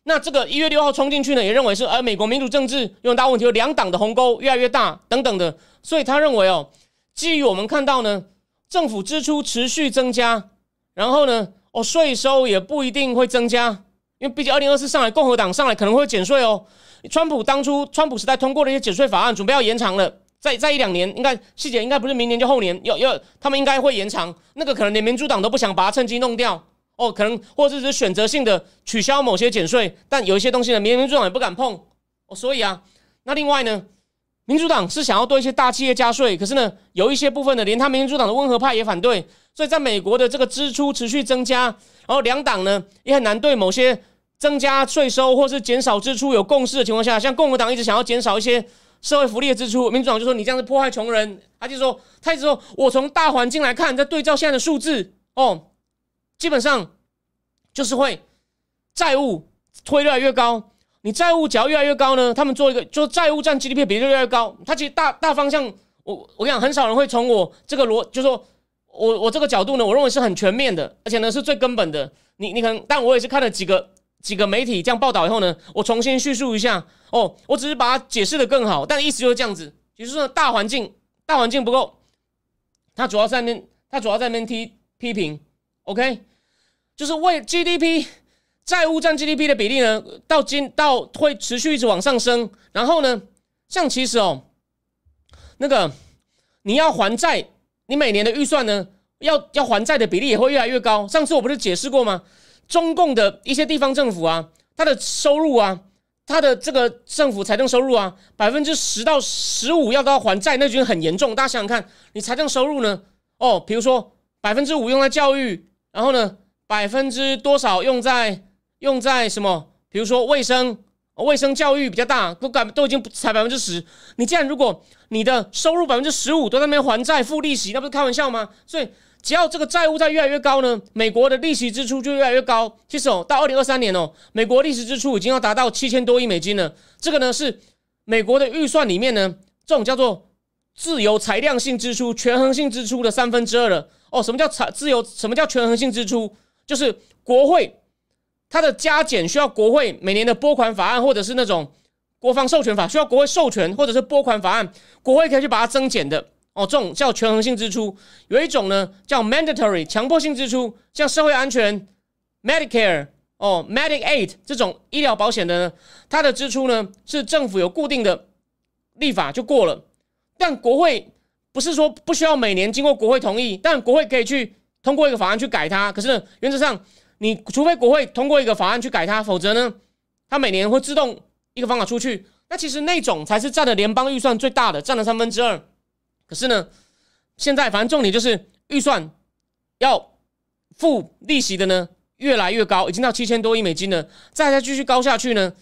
那这个一月六号冲进去呢，也认为是而美国民主政治有大问题，有两党的鸿沟越来越大等等的，所以他认为哦，基于我们看到呢，政府支出持续增加，然后呢，哦税收也不一定会增加，因为毕竟二零二四上来共和党上来可能会减税哦。川普当初川普时代通过的一些减税法案，准备要延长了。再再一两年，应该细节应该不是明年就后年，要要他们应该会延长。那个可能连民主党都不想把它趁机弄掉哦，可能或者是选择性的取消某些减税，但有一些东西呢，民民主党也不敢碰哦。所以啊，那另外呢，民主党是想要对一些大企业加税，可是呢，有一些部分的连他民主党的温和派也反对，所以在美国的这个支出持续增加，然后两党呢也很难对某些增加税收或是减少支出有共识的情况下，像共和党一直想要减少一些。社会福利的支出，民主党就说你这样子迫害穷人，他就说他一直说，我从大环境来看，在对照现在的数字，哦，基本上就是会债务会越来越高。<laughs> 你债务只要越来越高呢，他们做一个，就债务占 GDP 比例越来越高。他其实大大方向，我我讲很少人会从我这个逻，就说我我这个角度呢，我认为是很全面的，而且呢是最根本的。你你可能，但我也是看了几个。几个媒体这样报道以后呢，我重新叙述一下哦，我只是把它解释的更好，但意思就是这样子，也就是说大环境大环境不够，他主要在那边，他主要在那边批批评，OK，就是为 GDP 债务占 GDP 的比例呢，到今到会持续一直往上升，然后呢，像其实哦，那个你要还债，你每年的预算呢，要要还债的比例也会越来越高。上次我不是解释过吗？中共的一些地方政府啊，它的收入啊，它的这个政府财政收入啊，百分之十到十五要都要还债，那就很严重。大家想想看，你财政收入呢？哦，比如说百分之五用在教育，然后呢，百分之多少用在用在什么？比如说卫生、卫生教育比较大，都感都已经才百分之十。你既然如果你的收入百分之十五都在那边还债付利息，那不是开玩笑吗？所以。只要这个债务在越来越高呢，美国的利息支出就越来越高。其实哦，到二零二三年哦，美国利息支出已经要达到七千多亿美金了。这个呢是美国的预算里面呢，这种叫做自由裁量性支出、权衡性支出的三分之二了。哦，什么叫裁自由？什么叫权衡性支出？就是国会它的加减需要国会每年的拨款法案，或者是那种国防授权法需要国会授权，或者是拨款法案，国会可以去把它增减的。哦，这种叫权衡性支出，有一种呢叫 mandatory 强迫性支出，像社会安全 Medicare 哦 Medicaid 这种医疗保险的呢，它的支出呢是政府有固定的立法就过了，但国会不是说不需要每年经过国会同意，但国会可以去通过一个法案去改它。可是，原则上你除非国会通过一个法案去改它，否则呢，它每年会自动一个方法出去。那其实那种才是占了联邦预算最大的，占了三分之二。可是呢，现在反正重点就是预算要付利息的呢越来越高，已经到七千多亿美金了。再再继续高下去呢，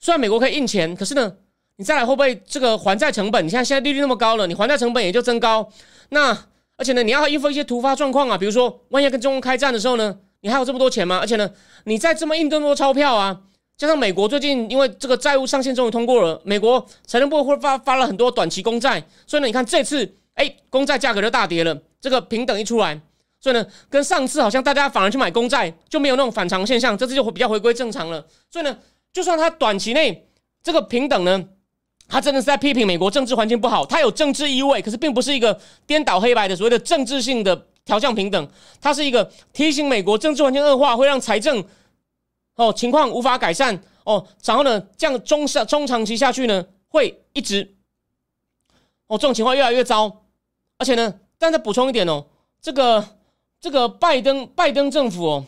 虽然美国可以印钱，可是呢，你再来会不会这个还债成本？你看现在利率那么高了，你还债成本也就增高。那而且呢，你要应付一些突发状况啊，比如说万一跟中国开战的时候呢，你还有这么多钱吗？而且呢，你再这么印这么多钞票啊，加上美国最近因为这个债务上限终于通过了，美国财政部会发发了很多短期公债，所以呢，你看这次哎，公债价格就大跌了。这个平等一出来，所以呢，跟上次好像大家反而去买公债就没有那种反常现象，这次就会比较回归正常了。所以呢，就算它短期内这个平等呢，它真的是在批评美国政治环境不好，它有政治意味，可是并不是一个颠倒黑白的所谓的政治性的调降平等，它是一个提醒美国政治环境恶化会让财政。哦，情况无法改善哦，然后呢，这样中下中长期下去呢，会一直哦，这种情况越来越糟。而且呢，但再补充一点哦，这个这个拜登拜登政府哦，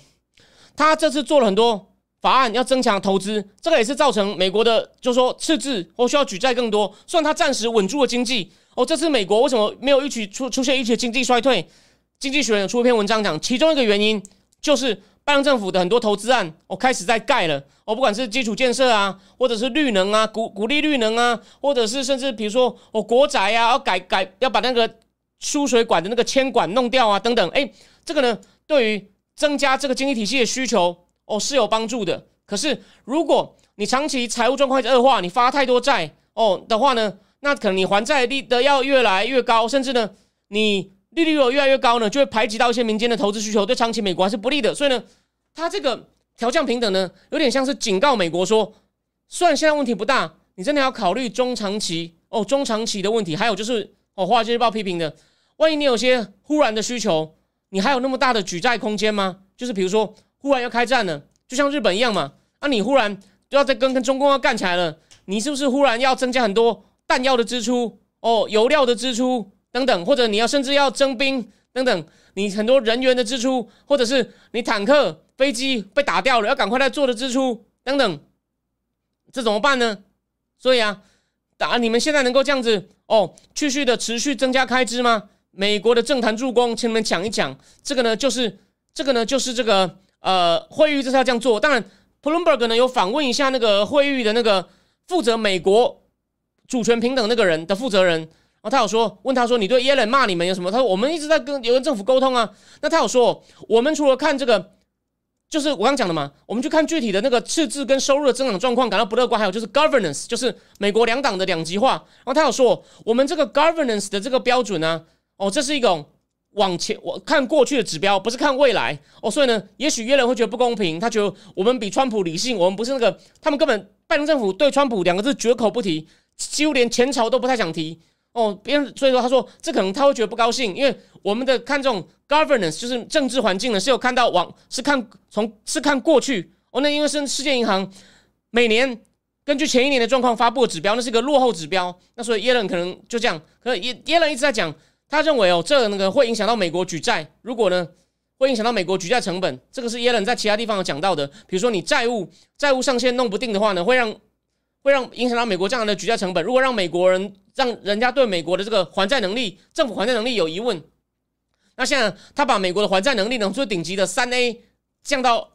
他这次做了很多法案，要增强投资，这个也是造成美国的，就是说赤字或需要举债更多。虽然他暂时稳住了经济哦，这次美国为什么没有一起出出现一起经济衰退？经济学人出一篇文章讲，其中一个原因就是。拜登政府的很多投资案，我开始在盖了。我不管是基础建设啊，或者是绿能啊，鼓鼓励绿能啊，或者是甚至比如说我国宅啊，要改改，要把那个输水管的那个铅管弄掉啊，等等。哎，这个呢，对于增加这个经济体系的需求哦是有帮助的。可是如果你长期财务状况恶化，你发太多债哦的话呢，那可能你还债利的要越来越高，甚至呢你。利率如果越来越高呢，就会排挤到一些民间的投资需求，对长期美国还是不利的。所以呢，它这个调降平等呢，有点像是警告美国说，虽然现在问题不大，你真的要考虑中长期哦，中长期的问题。还有就是哦，华尔街日报批评的，万一你有些忽然的需求，你还有那么大的举债空间吗？就是比如说忽然要开战了，就像日本一样嘛，啊，你忽然就要再跟跟中共要干起来了，你是不是忽然要增加很多弹药的支出哦，油料的支出？等等，或者你要甚至要征兵等等，你很多人员的支出，或者是你坦克、飞机被打掉了，要赶快来做的支出等等，这怎么办呢？所以啊，打你们现在能够这样子哦，继续的持续增加开支吗？美国的政坛助攻，请你们讲一讲。这个呢，就是这个呢，就是这个呃，会议这是要这样做。当然，Bloomberg 呢有访问一下那个会议的那个负责美国主权平等那个人的负责人。后他有说，问他说：“你对耶伦骂你们有什么？”他说：“我们一直在跟有跟政府沟通啊。”那他有说：“我们除了看这个，就是我刚讲的嘛，我们去看具体的那个赤字跟收入的增长状况感到不乐观。还有就是 governance，就是美国两党的两极化。然后他有说，我们这个 governance 的这个标准呢，哦，这是一种往前我看过去的指标，不是看未来哦。所以呢，也许耶伦会觉得不公平，他觉得我们比川普理性，我们不是那个，他们根本拜登政府对川普两个字绝口不提，几乎连前朝都不太想提。”哦，别人所以说他说这可能他会觉得不高兴，因为我们的看这种 governance 就是政治环境呢是有看到往是看从是看过去。哦，那因为是世界银行每年根据前一年的状况发布的指标，那是一个落后指标，那所以耶伦可能就这样，可耶耶伦一直在讲，他认为哦这那个会影响到美国举债，如果呢会影响到美国举债成本，这个是耶伦在其他地方有讲到的，比如说你债务债务上限弄不定的话呢，会让会让影响到美国这样的举债成本，如果让美国人。让人家对美国的这个还债能力、政府还债能力有疑问。那现在他把美国的还债能力呢，最顶级的三 A 降到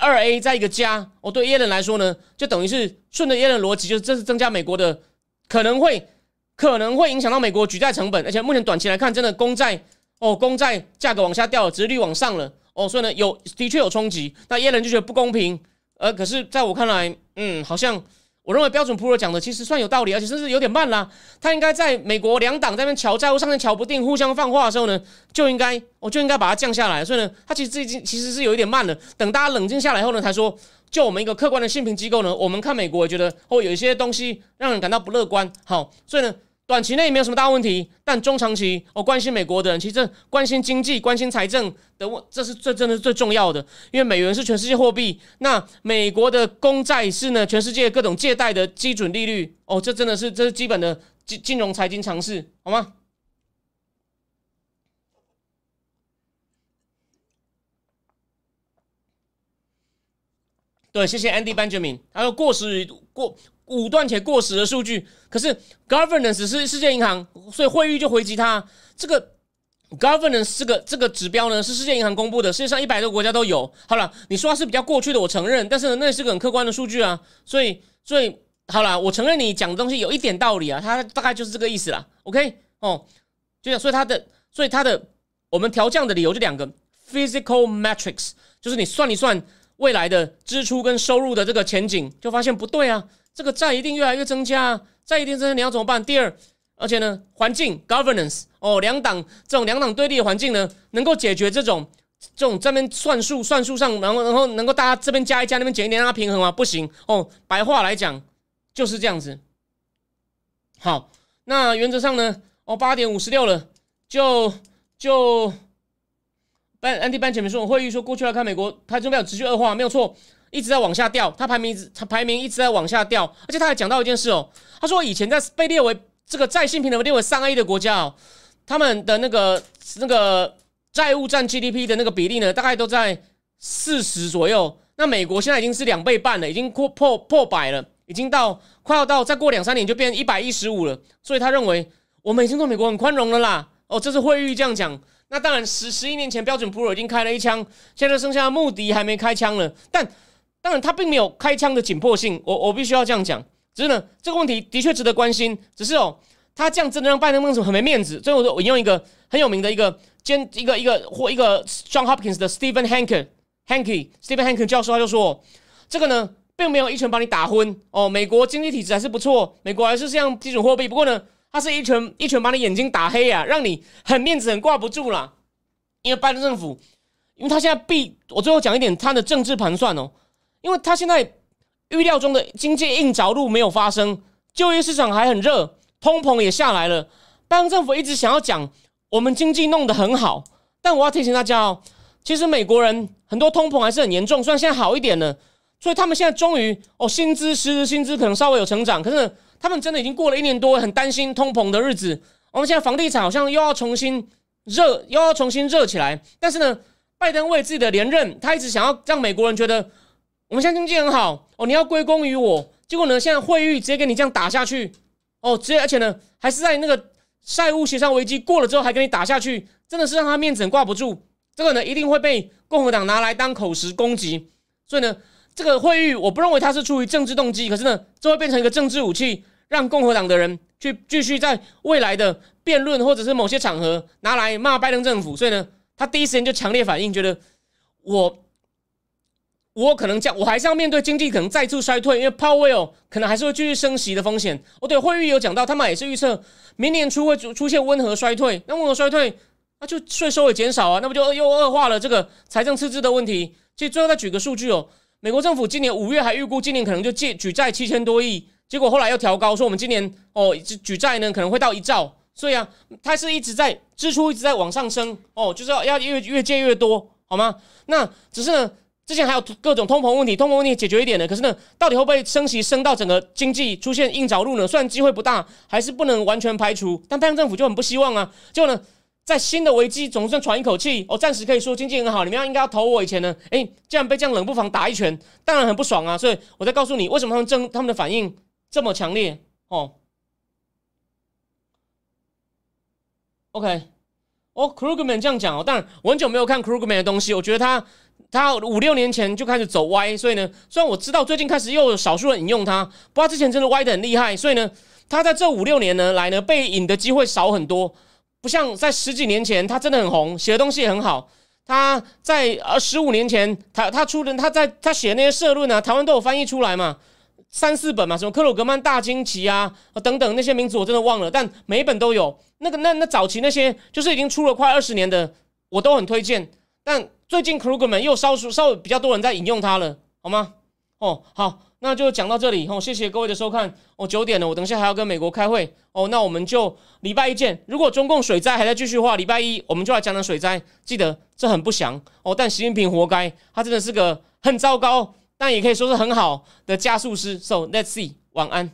二 A，再一个加。哦，对耶伦来说呢，就等于是顺着耶伦逻辑，就是这是增加美国的可能会可能会影响到美国举债成本。而且目前短期来看，真的公债哦，公债价格往下掉了，殖率往上了，哦，所以呢有的确有冲击。那耶伦就觉得不公平，呃，可是在我看来，嗯，好像。我认为标准普尔讲的其实算有道理，而且甚至有点慢啦。他应该在美国两党在那边桥债务上面瞧不定，互相放话的时候呢，就应该我就应该把它降下来。所以呢，他其实已经其实是有一点慢了。等大家冷静下来后呢，才说，就我们一个客观的信评机构呢，我们看美国觉得哦有一些东西让人感到不乐观。好，所以呢。短期内没有什么大问题，但中长期，我关心美国的人，其实关心经济、关心财政的问，这是最真的是最重要的。因为美元是全世界货币，那美国的公债是呢全世界各种借贷的基准利率。哦，这真的是这是基本的金金融财经常识，好吗？对，谢谢 Andy Benjamin，还有过时过。武断且过时的数据，可是 governance 是世界银行，所以会议就回击他。这个 governance 这个这个指标呢，是世界银行公布的，世界上一百多个国家都有。好了，你说它是比较过去的，我承认，但是呢那是个很客观的数据啊。所以，所以好了，我承认你讲的东西有一点道理啊，它大概就是这个意思啦。OK，哦，就。所以它的，所以它的，我们调降的理由就两个：physical metrics，就是你算一算未来的支出跟收入的这个前景，就发现不对啊。这个债一定越来越增加，债一定增加，你要怎么办？第二，而且呢，环境 governance 哦，两党这种两党对立的环境呢，能够解决这种这种这边算数算数上，然后然后能够大家这边加一加，那边减一点，让它平衡吗？不行哦。白话来讲就是这样子。好，那原则上呢，哦，八点五十六了，就就班安迪班前面说，会议说过去来看，美国它就没有持续恶化，没有错。一直在往下掉，他排名一直他排名一直在往下掉，而且他还讲到一件事哦，他说以前在被列为这个在信平的列为三 A 的国家哦，他们的那个那个债务占 GDP 的那个比例呢，大概都在四十左右。那美国现在已经是两倍半了，已经破破破百了，已经到快要到再过两三年就变一百一十五了。所以他认为我们已经对美国很宽容了啦。哦，这是会议这样讲。那当然十十一年前标准普尔已经开了一枪，现在剩下穆迪还没开枪了，但。当然，他并没有开枪的紧迫性，我我必须要这样讲。只是呢，这个问题的确值得关心。只是哦，他这样真的让拜登政府很没面子。最后，我引用一个很有名的一个兼一个一个或一个 John Hopkins 的 Stephen Hanker Hanke Stephen Hanke 教授，他就说，这个呢，并没有一拳把你打昏哦。美国经济体制还是不错，美国还是像基准货币。不过呢，他是一拳一拳把你眼睛打黑啊，让你很面子很挂不住啦。因为拜登政府，因为他现在必我最后讲一点他的政治盘算哦。因为他现在预料中的经济硬着陆没有发生，就业市场还很热，通膨也下来了。拜登政府一直想要讲我们经济弄得很好，但我要提醒大家哦，其实美国人很多通膨还是很严重，虽然现在好一点了，所以他们现在终于哦，薪资实薪资可能稍微有成长，可是他们真的已经过了一年多很担心通膨的日子。我们现在房地产好像又要重新热，又要重新热起来。但是呢，拜登为自己的连任，他一直想要让美国人觉得。我们现在经济很好哦，你要归功于我。结果呢，现在会议直接给你这样打下去哦，直接而且呢，还是在那个债务协商危机过了之后还给你打下去，真的是让他面子挂不住。这个呢，一定会被共和党拿来当口实攻击。所以呢，这个会议我不认为他是出于政治动机，可是呢，这会变成一个政治武器，让共和党的人去继续在未来的辩论或者是某些场合拿来骂拜登政府。所以呢，他第一时间就强烈反应，觉得我。我可能这样，我还是要面对经济可能再次衰退，因为 Powell 可能还是会继续升息的风险。哦，对，会议有讲到，他们也是预测明年初会出出现温和衰退。那温和衰退，那就税收也减少啊，那不就又恶化了这个财政赤字的问题？其实最后再举个数据哦，美国政府今年五月还预估今年可能就借举债七千多亿，结果后来又调高，说我们今年哦举债呢可能会到一兆。所以啊，它是一直在支出一直在往上升哦，就是要要越越借越多，好吗？那只是呢。之前还有各种通膨问题，通膨问题解决一点的，可是呢，到底会不会升息升到整个经济出现硬着陆呢？虽然机会不大，还是不能完全排除。但拜登政府就很不希望啊，就呢，在新的危机总算喘一口气，哦，暂时可以说经济很好，你们要应该要投我以前呢，哎，竟然被这样冷不防打一拳，当然很不爽啊。所以我再告诉你，为什么他们争他们的反应这么强烈哦？OK，哦，Krugman 这样讲哦，当然我很久没有看 Krugman 的东西，我觉得他。他五六年前就开始走歪，所以呢，虽然我知道最近开始又有少数人引用他，不过之前真的歪的很厉害，所以呢，他在这五六年呢来呢被引的机会少很多。不像在十几年前，他真的很红，写的东西也很好。他在呃十五年前，他他出的他在他写那些社论啊，台湾都有翻译出来嘛，三四本嘛，什么克鲁格曼大惊奇啊等等那些名字我真的忘了，但每一本都有。那个那那早期那些就是已经出了快二十年的，我都很推荐。但最近克鲁格曼又稍稍微比较多人在引用他了，好吗？哦，好。那就讲到这里哦，谢谢各位的收看哦。九点了，我等下还要跟美国开会哦。那我们就礼拜一见。如果中共水灾还在继续的话，礼拜一我们就来讲讲水灾。记得这很不祥哦，但习近平活该，他真的是个很糟糕，但也可以说是很好的加速师。So let's see，晚安。